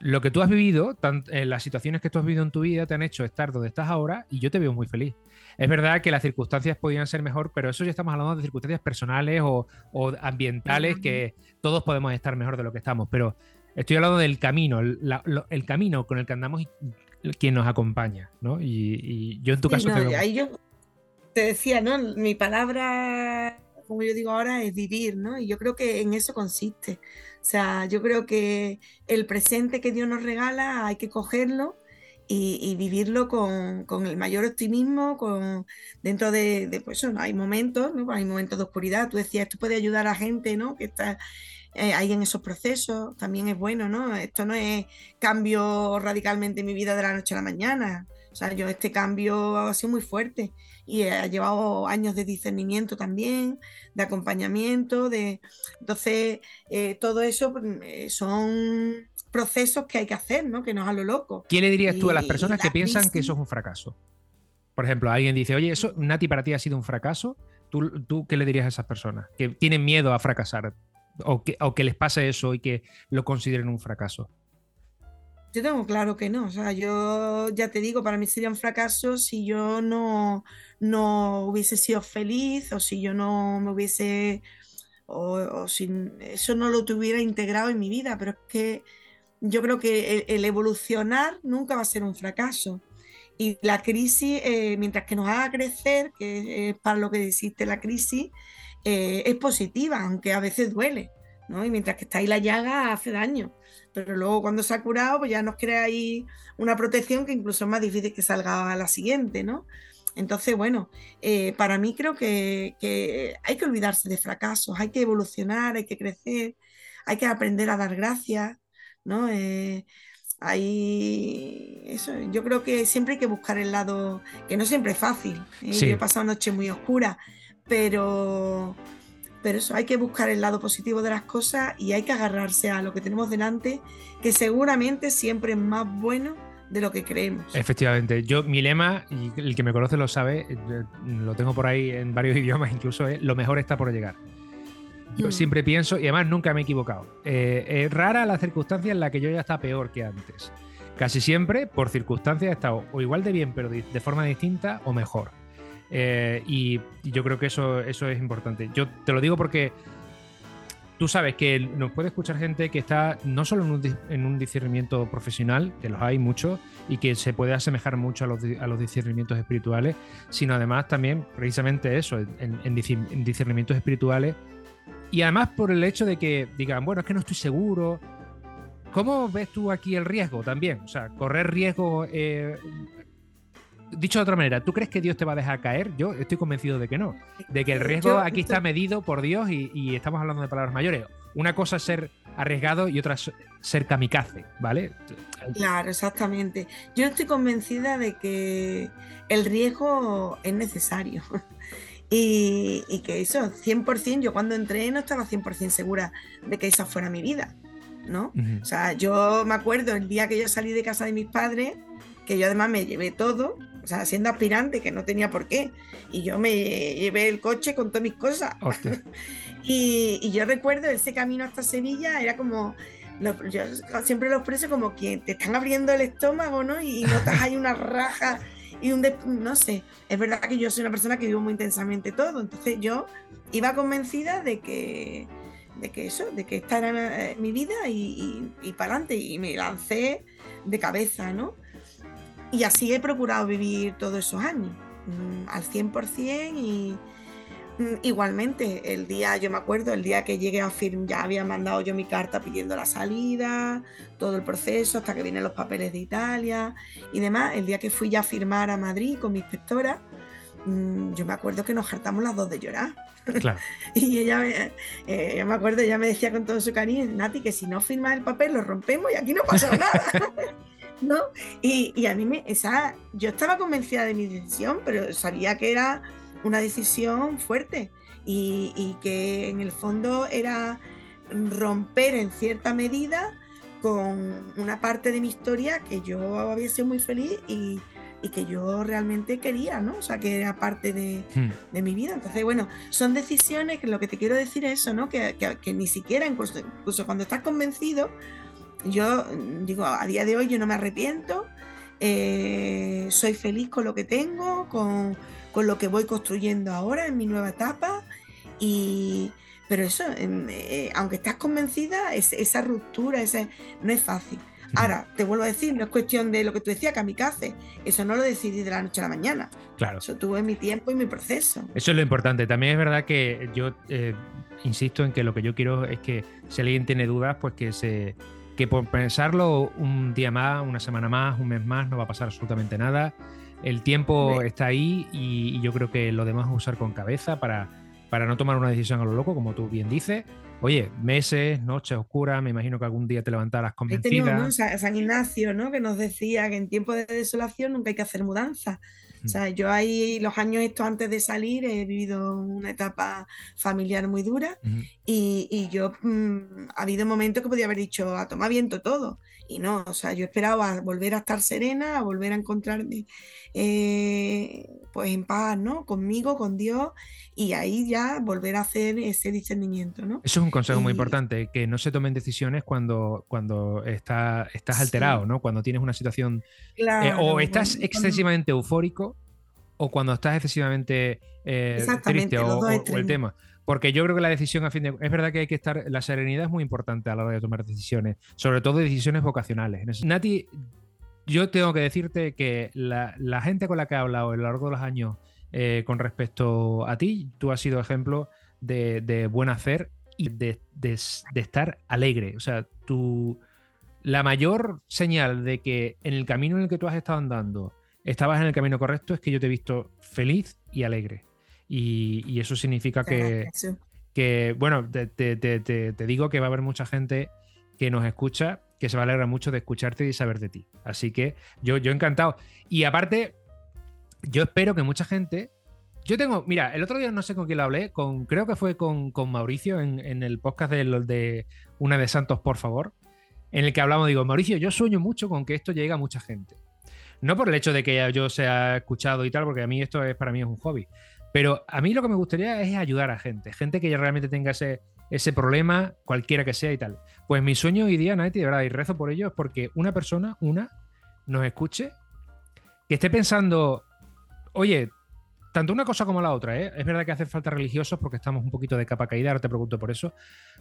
Speaker 1: lo que tú has vivido, eh, las situaciones que tú has vivido en tu vida te han hecho estar donde estás ahora y yo te veo muy feliz. Es verdad que las circunstancias podían ser mejor, pero eso ya estamos hablando de circunstancias personales o, ambientales que todos podemos estar mejor de lo que estamos. Pero estoy hablando del camino, el, camino con el que andamos y quien nos acompaña, ¿no? Y, yo en tu caso...
Speaker 4: te, yo te decía, ¿no? Mi palabra, como yo digo ahora, es vivir, ¿no? Y yo creo que en eso consiste. O sea, yo creo que el presente que Dios nos regala hay que cogerlo y, vivirlo con, el mayor optimismo, con, dentro de, pues eso, hay momentos, ¿no? hay momentos de oscuridad. Tú decías, esto puede ayudar a gente ¿no? que está eh, ahí en esos procesos, también es bueno, ¿no? Esto no es cambio radicalmente en mi vida de la noche a la mañana. O sea, yo este cambio ha sido muy fuerte y ha llevado años de discernimiento también, de acompañamiento, de entonces eh, todo eso pues, eh, son procesos que hay que hacer, ¿no? Que no es a lo loco.
Speaker 1: ¿Qué le dirías tú a las personas que piensan que eso es un fracaso? Por ejemplo, alguien dice, oye, eso, Nati, para ti ha sido un fracaso. ¿Tú, ¿Tú, qué le dirías a esas personas que tienen miedo a fracasar? O que, o que les pase eso y que lo consideren un fracaso.
Speaker 4: Yo tengo claro que no. O sea, yo ya te digo, para mí sería un fracaso si yo no, no hubiese sido feliz o si yo no me hubiese. O, si eso no lo tuviera integrado en mi vida. Pero es que yo creo que el, evolucionar nunca va a ser un fracaso. Y la crisis, eh, mientras que nos haga crecer, que es para lo que existe la crisis, eh, es positiva, aunque a veces duele. ¿no? Y mientras que está ahí la llaga, hace daño. Pero luego cuando se ha curado, pues ya nos crea ahí una protección que incluso es más difícil que salga a la siguiente, ¿no? Entonces, bueno, eh, para mí creo que, que, hay que olvidarse de fracasos, hay que evolucionar, hay que crecer, hay que aprender a dar gracias, ¿no? Eh, eso, yo creo que siempre hay que buscar el lado, que no siempre es fácil. ¿eh? Yo he pasado noches muy oscuras, pero, pero eso, hay que buscar el lado positivo de las cosas y hay que agarrarse a lo que tenemos delante, que seguramente siempre es más bueno de lo que creemos.
Speaker 1: Efectivamente, yo mi lema, y el que me conoce lo sabe, eh, lo tengo por ahí en varios idiomas incluso, es lo mejor está por llegar. Yo mm. siempre pienso, y además nunca me he equivocado. Eh, es rara la circunstancia en la que yo ya está peor que antes. Casi siempre, por circunstancias, he estado o igual de bien, pero de, forma distinta o mejor. Eh, y, yo creo que eso, eso es importante. Yo te lo digo porque tú sabes que nos puede escuchar gente que está no solo en un, discernimiento profesional, que los hay muchos, y que se puede asemejar mucho a los, a los discernimientos espirituales, sino además también precisamente eso, en, en discernimientos espirituales y además por el hecho de que digan, bueno, es que no estoy seguro. ¿Cómo ves tú aquí el riesgo también? O sea, correr riesgo... Eh, dicho de otra manera, ¿tú crees que Dios te va a dejar caer? Yo estoy convencido de que no. De que el riesgo aquí está medido por Dios y, estamos hablando de palabras mayores. Una cosa es ser arriesgado y otra es ser kamikaze, ¿vale?
Speaker 4: Claro, exactamente. Yo estoy convencida de que el riesgo es necesario. Y, que eso, 100%, yo cuando entré no estaba 100% segura de que esa fuera mi vida, ¿no? O sea, yo me acuerdo el día que yo salí de casa de mis padres, que yo además me llevé todo, o sea, siendo aspirante, que no tenía por qué, y yo me llevé el coche con todas mis cosas. y, yo recuerdo ese camino hasta Sevilla, era como, yo siempre lo expreso como que te están abriendo el estómago, ¿no? Y notas ahí una raja y un, no sé, es verdad que yo soy una persona que vivo muy intensamente todo, entonces yo iba convencida de que, de que eso, de que esta era eh, mi vida y, y, para adelante, y me lancé de cabeza, ¿no? Y así he procurado vivir todos esos años, mm, al 100% y Mm, igualmente, el día, yo me acuerdo, el día que llegué a firmar, ya había mandado yo mi carta pidiendo la salida, todo el proceso, hasta que vienen los papeles de Italia y demás. El día que fui ya a firmar a Madrid con mi inspectora, mm, yo me acuerdo que nos hartamos las dos de llorar. Claro. y ella, me, eh, yo me acuerdo, ella me decía con todo su cariño, Nati, que si no firmas el papel lo rompemos y aquí no pasa nada. ¿No? Y, y, a mí me, esa, yo estaba convencida de mi decisión, pero sabía que era una decisión fuerte y, que en el fondo era romper en cierta medida con una parte de mi historia que yo había sido muy feliz y, y que yo realmente quería, ¿no? O sea, que era parte de,
Speaker 1: Hmm.
Speaker 4: de mi vida. Entonces, bueno, son decisiones que lo que te quiero decir es eso, ¿no? Que, que- que ni siquiera, incluso, incluso cuando estás convencido, yo digo, a día de hoy yo no me arrepiento, eh, soy feliz con lo que tengo, con, con lo que voy construyendo ahora en mi nueva etapa y... Pero eso, em, eh, aunque estás convencida, es- esa ruptura, ese, no es fácil. Ahora, te vuelvo a decir, no es cuestión de lo que tú decías, kamikaze. Eso no lo decidí de la noche a la mañana.
Speaker 1: Claro.
Speaker 4: Eso tuve mi tiempo y mi proceso.
Speaker 1: Eso es lo importante. También es verdad que yo eh, insisto en que lo que yo quiero es que si alguien tiene dudas, pues que se que por pensarlo un día más, una semana más, un mes más, no va a pasar absolutamente nada. El tiempo
Speaker 4: Sí.
Speaker 1: está ahí y, y yo creo que lo demás es usar con cabeza para, para no tomar una decisión a lo loco, como tú bien dices. Oye, meses, noches oscuras, me imagino que algún día te levantarás
Speaker 4: Ahí tenemos,
Speaker 1: convencida.
Speaker 4: ¿no? Sa- San Ignacio, ¿no? Que nos decía que en tiempos de desolación nunca hay que hacer mudanza. O sea, yo ahí los años estos antes de salir he vivido una etapa familiar muy dura
Speaker 1: Ujú.
Speaker 4: y, y yo mm, ha habido momentos que podía haber dicho a tomar viento todo y no, o sea, yo esperaba a volver a estar serena, a volver a encontrarme eh, pues en paz, ¿no? Conmigo, con Dios y ahí ya volver a hacer ese discernimiento, ¿no?
Speaker 1: Eso es un consejo muy
Speaker 4: Y-
Speaker 1: importante, que no se tomen decisiones cuando, cuando está, estás
Speaker 4: Sí.
Speaker 1: alterado, ¿no? Cuando tienes una situación Eh,
Speaker 4: Claro,
Speaker 1: o estás
Speaker 4: cuando-
Speaker 1: excesivamente eufórico o cuando estás excesivamente eh, triste o, o- el tema. Porque yo creo que la decisión, a fin de, es verdad que hay que estar, la serenidad es muy importante a la hora de tomar decisiones, sobre todo decisiones vocacionales. Nati, yo tengo que decirte que la, la gente con la que he hablado a lo largo de los años eh, con respecto a ti, tú has sido ejemplo de, de buen hacer y de, de- de estar alegre. O sea, tú, la mayor señal de que en el camino en el que tú has estado andando estabas en el camino correcto es que yo te he visto feliz y alegre. Y, y eso significa que, que, bueno, te, te- te- te- digo que va a haber mucha gente que nos escucha, que se va a alegrar mucho de escucharte y saber de ti. Así que yo, yo encantado. Y aparte, yo espero que mucha gente... Yo tengo, mira, el otro día no sé con quién lo hablé, con, creo que fue con, con Mauricio en, en el podcast de de Una de Santos, por favor, en el que hablamos, digo, Mauricio, yo sueño mucho con que esto llegue a mucha gente. No por el hecho de que yo sea escuchado y tal, porque a mí esto es para mí es un hobby. Pero a mí lo que me gustaría es ayudar a gente, gente que ya realmente tenga ese, ese problema, cualquiera que sea y tal. Pues mi sueño hoy día, Nati, de verdad, y rezo por ello, es porque una persona, una, nos escuche, que esté pensando, oye, tanto una cosa como la otra, ¿eh? Es verdad que hacen falta religiosos porque estamos un poquito de capa caída, ahora te pregunto por eso.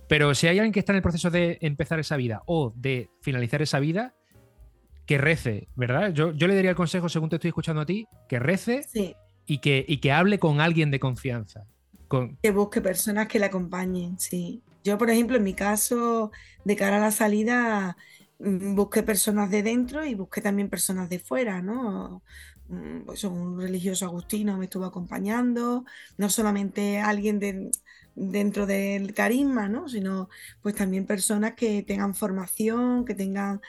Speaker 1: Pero si hay alguien que está en el proceso de empezar esa vida o de finalizar esa vida, que rece, ¿verdad? Yo, yo le daría el consejo, según te estoy escuchando a ti, que rece
Speaker 4: Sí,
Speaker 1: y que, y que hable con alguien de confianza. Con,
Speaker 4: que busque personas que le acompañen, sí. Yo, por ejemplo, en mi caso, de cara a la salida, mm, busqué personas de dentro y busqué también personas de fuera, ¿no? Mm, Pues un religioso agustino me estuvo acompañando, no solamente alguien de- dentro del carisma, ¿no? Sino pues también personas que tengan formación, que tengan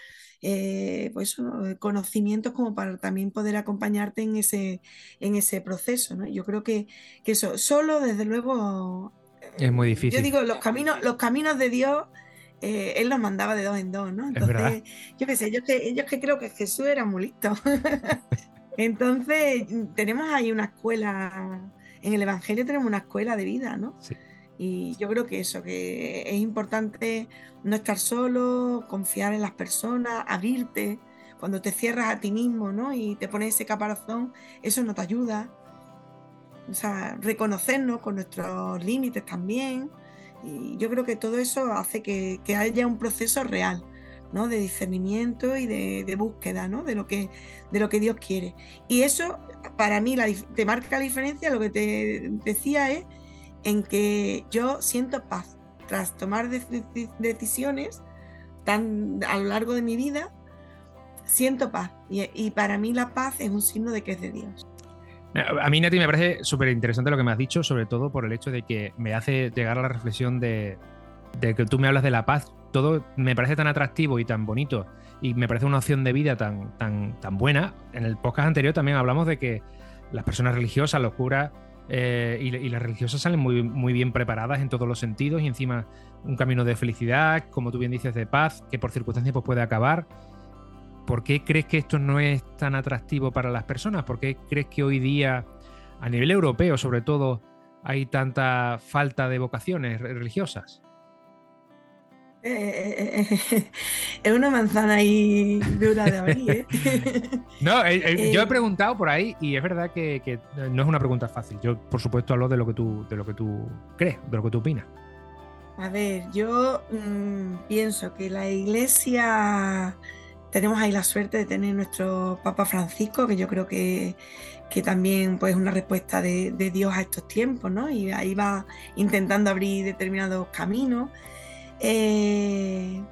Speaker 4: eh, pues ¿no? conocimientos como para también poder acompañarte en ese, en ese proceso, ¿no? Yo creo que, que eso, solo desde luego
Speaker 1: es muy difícil.
Speaker 4: yo digo, los caminos, los caminos de Dios, eh, Él los mandaba de dos en dos, ¿no? Entonces, yo qué sé, yo que, yo que creo que Jesús era muy listo. Entonces, tenemos ahí una escuela, en el Evangelio tenemos una escuela de vida, ¿no?
Speaker 1: Sí.
Speaker 4: Y yo creo que eso, que es importante no estar solo, confiar en las personas, abrirte. Cuando te cierras a ti mismo, ¿no? Y te pones ese caparazón, eso no te ayuda. O sea, reconocernos con nuestros límites también. Y yo creo que todo eso hace que, que haya un proceso real, ¿no? De discernimiento y de, búsqueda, ¿no? De lo, que, de lo que Dios quiere. Y eso, para mí, te marca la diferencia, lo que te decía es en que yo siento paz tras tomar de- de- decisiones tan a lo largo de mi vida, siento paz. Y, para mí la paz es un signo de que es de Dios.
Speaker 1: A mí, Nati, me parece súper interesante lo que me has dicho, sobre todo por el hecho de que me hace llegar a la reflexión de, de que tú me hablas de la paz. Todo me parece tan atractivo y tan bonito y me parece una opción de vida tan, tan, tan buena. En el podcast anterior también hablamos de que las personas religiosas, los curas, eh, y, las religiosas salen muy, muy bien preparadas en todos los sentidos y encima un camino de felicidad, como tú bien dices, de paz, que por circunstancias pues, puede acabar. ¿Por qué crees que esto no es tan atractivo para las personas? ¿Por qué crees que hoy día, a nivel europeo sobre todo, hay tanta falta de vocaciones religiosas?
Speaker 4: Eh, es una manzana ahí dura de abrir. ¿eh?
Speaker 1: no, eh, yo he preguntado por ahí y es verdad que, no es una pregunta fácil. Yo, por supuesto, hablo de lo que tú, de lo que tú crees, de lo que tú opinas.
Speaker 4: A ver, yo mm, pienso que la iglesia tenemos ahí la suerte de tener nuestro Papa Francisco, que yo creo que, también pues una respuesta de, de, Dios a estos tiempos, ¿no? Y ahí va intentando abrir determinados caminos. Eh,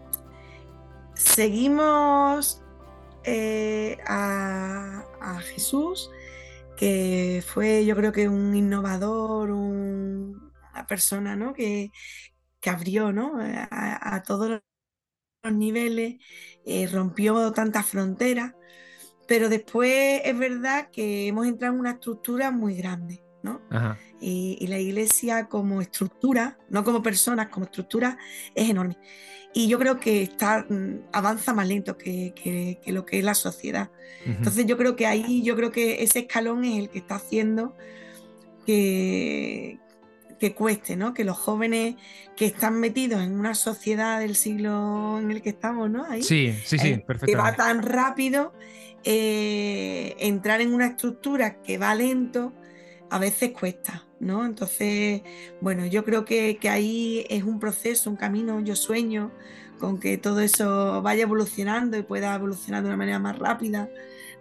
Speaker 4: seguimos eh, a, Jesús, que fue yo creo que un innovador, una persona ¿no? que, abrió ¿no? a, todos los niveles, eh, rompió tantas fronteras, pero después es verdad que hemos entrado en una estructura muy grande. ¿No? Y, la iglesia como estructura, no como personas, como estructura, es enorme. Y yo creo que está, mm, avanza más lento que, lo que es la sociedad. Entonces yo creo que ahí, yo creo que ese escalón es el que está haciendo que, que cueste, ¿no? Que los jóvenes que están metidos en una sociedad del siglo en el que estamos, ¿no? Ahí,
Speaker 1: sí, sí, sí, perfecto.
Speaker 4: Que va tan rápido, eh, entrar en una estructura que va lento, a veces cuesta, ¿no? Entonces, bueno, yo creo que, ahí es un proceso, un camino, yo sueño con que todo eso vaya evolucionando y pueda evolucionar de una manera más rápida,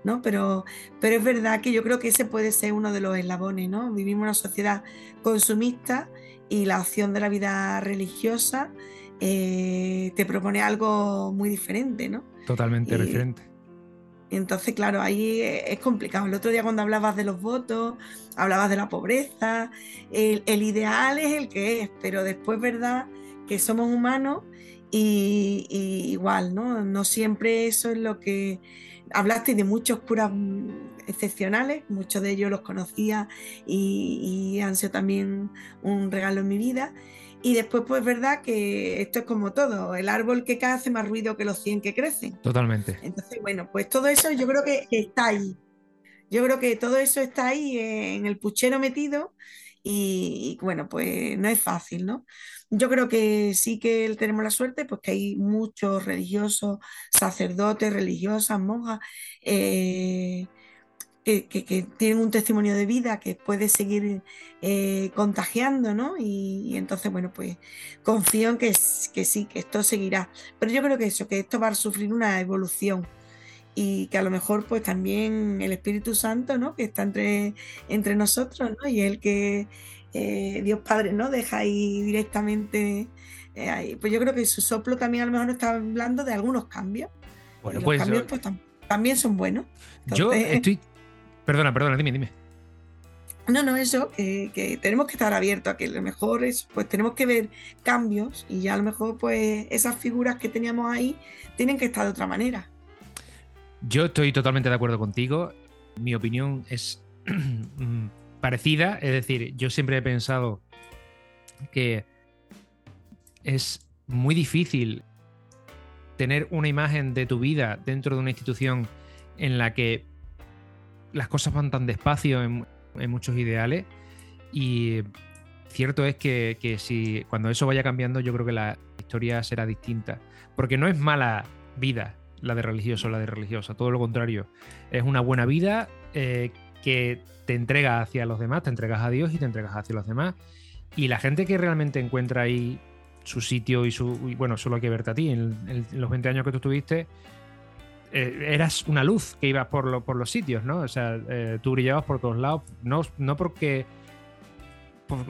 Speaker 4: ¿no? Pero, pero es verdad que yo creo que ese puede ser uno de los eslabones, ¿no? Vivimos en una sociedad consumista y la opción de la vida religiosa eh, te propone algo muy diferente, ¿no?
Speaker 1: Totalmente diferente
Speaker 4: entonces, claro, ahí es complicado. El otro día cuando hablabas de los votos, hablabas de la pobreza, el, ideal es el que es, pero después, ¿verdad? Que somos humanos y, igual, ¿no? No siempre eso es lo que... Hablaste de muchos curas mm, excepcionales, muchos de ellos los conocía y han sido también un regalo en mi vida. Y después, pues es verdad que esto es como todo, el árbol que cae hace más ruido que los 100 que crecen.
Speaker 1: Totalmente.
Speaker 4: Entonces, bueno, pues todo eso yo creo que está ahí. Yo creo que todo eso está ahí en el puchero metido y, bueno, pues no es fácil, ¿no? Yo creo que sí que tenemos la suerte, pues que hay muchos religiosos, sacerdotes, religiosas, monjas, eh, que, tienen un testimonio de vida que puede seguir eh, contagiando, ¿no? Y, entonces, bueno, pues confío en que, que, sí, que esto seguirá. Pero yo creo que eso, que esto va a sufrir una evolución y que a lo mejor pues también el Espíritu Santo, ¿no? Que está entre, entre nosotros, ¿no? Y el que eh, Dios Padre, ¿no? Deja ahí directamente eh, ahí. Pues yo creo que su soplo también a lo mejor nos está hablando de algunos cambios. Bueno, los pues, cambios pues, también son buenos.
Speaker 1: yo estoy Perdona, perdona, dime, dime.
Speaker 4: No, no, eso, que, tenemos que estar abiertos a que a lo mejor es, pues tenemos que ver cambios y ya a lo mejor pues esas figuras que teníamos ahí tienen que estar de otra manera.
Speaker 1: Yo estoy totalmente de acuerdo contigo. Mi opinión es parecida, es decir, yo siempre he pensado que es muy difícil tener una imagen de tu vida dentro de una institución en la que las cosas van tan despacio en, muchos ideales y cierto es que, si cuando eso vaya cambiando yo creo que la historia será distinta. Porque no es mala vida la de religioso o la de religiosa, todo lo contrario. Es una buena vida eh, que te entrega hacia los demás, te entregas a Dios y te entregas hacia los demás. Y la gente que realmente encuentra ahí su sitio y su... bueno, solo hay que verte a ti. En, en los 20 años que tú estuviste, eh, eras una luz que ibas por, por los sitios, ¿no? O sea, eh, tú brillabas por todos lados, no, no porque,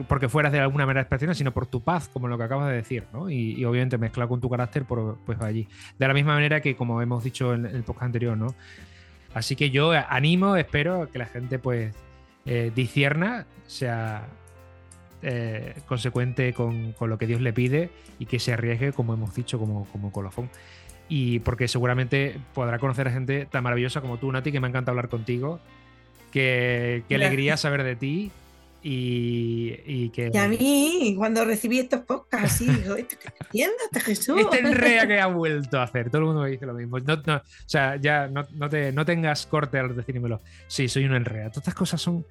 Speaker 1: porque fueras de alguna manera especial, sino por tu paz, como lo que acabas de decir, ¿no? Y, obviamente mezclado con tu carácter, pues allí. De la misma manera que, como hemos dicho en, el podcast anterior, ¿no? Así que yo animo, espero que la gente, pues, eh, sea consecuente con, con, lo que Dios le pide y que se arriesgue, como hemos dicho, como, como colofón y porque seguramente podrá conocer a gente tan maravillosa como tú, Nati, que me encanta hablar contigo. Qué, qué alegría saber de ti y, que...
Speaker 4: Y a mí, cuando recibí estos podcasts, sí, digo, ¿esto qué está haciendo este Jesús?
Speaker 1: Este enrea que ha vuelto a hacer. Todo el mundo me dice lo mismo. No, no, o sea, ya no, no, te, no tengas corte al decírmelo. Sí, soy un enrea. Todas estas cosas son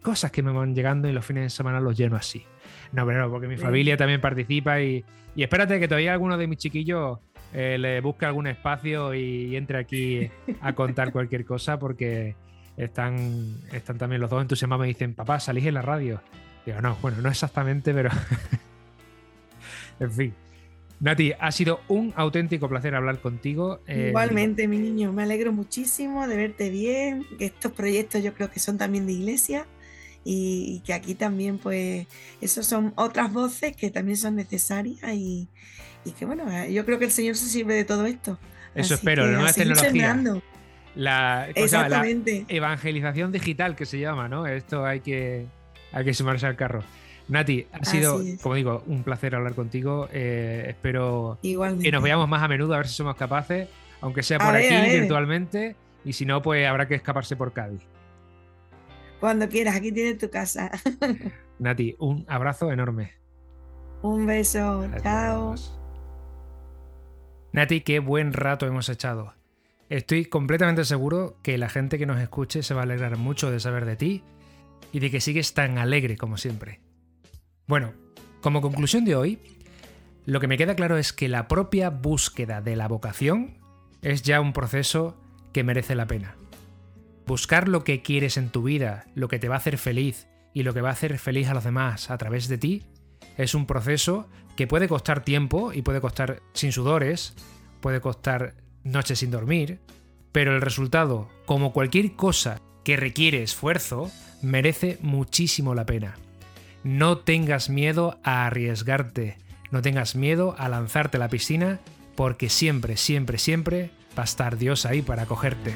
Speaker 1: cosas que me van llegando y los fines de semana los lleno así. No, pero no, porque mi familia también participa y, y espérate que todavía alguno de mis chiquillos eh, le busque algún espacio y entre aquí a contar cualquier cosa porque están, están también los dos entusiasmados. Me dicen, papá, salís en la radio. Digo, no, bueno, no exactamente, pero. en fin. Nati, ha sido un auténtico placer hablar contigo.
Speaker 4: Eh, Igualmente, mi niño, me alegro muchísimo de verte bien, estos proyectos yo creo que son también de iglesia y, que aquí también, pues, esos son otras voces que también son necesarias y, que, bueno, yo creo que el Señor se sirve de todo esto.
Speaker 1: Eso espero, la nueva tecnología la, evangelización digital que se llama, ¿no? Esto hay que, hay que sumarse al carro. Nati, ha sido, como digo, un placer hablar contigo. Eh, espero que nos veamos más a menudo, a ver si somos capaces, aunque sea por aquí virtualmente, y si no, pues habrá que escaparse por Cádiz.
Speaker 4: Cuando quieras, aquí tienes tu casa.
Speaker 1: Nati, un abrazo enorme.
Speaker 4: Un beso, chao.
Speaker 1: Nati, qué buen rato hemos echado. Estoy completamente seguro que la gente que nos escuche se va a alegrar mucho de saber de ti y de que sigues tan alegre como siempre. Bueno, como conclusión de hoy, lo que me queda claro es que la propia búsqueda de la vocación es ya un proceso que merece la pena. Buscar lo que quieres en tu vida, lo que te va a hacer feliz y lo que va a hacer feliz a los demás a través de ti, es un proceso que puede costar tiempo y puede costar sin sudores, puede costar noches sin dormir, pero el resultado, como cualquier cosa que requiere esfuerzo, merece muchísimo la pena. No tengas miedo a arriesgarte, no tengas miedo a lanzarte a la piscina, porque siempre, siempre, siempre va a estar Dios ahí para acogerte.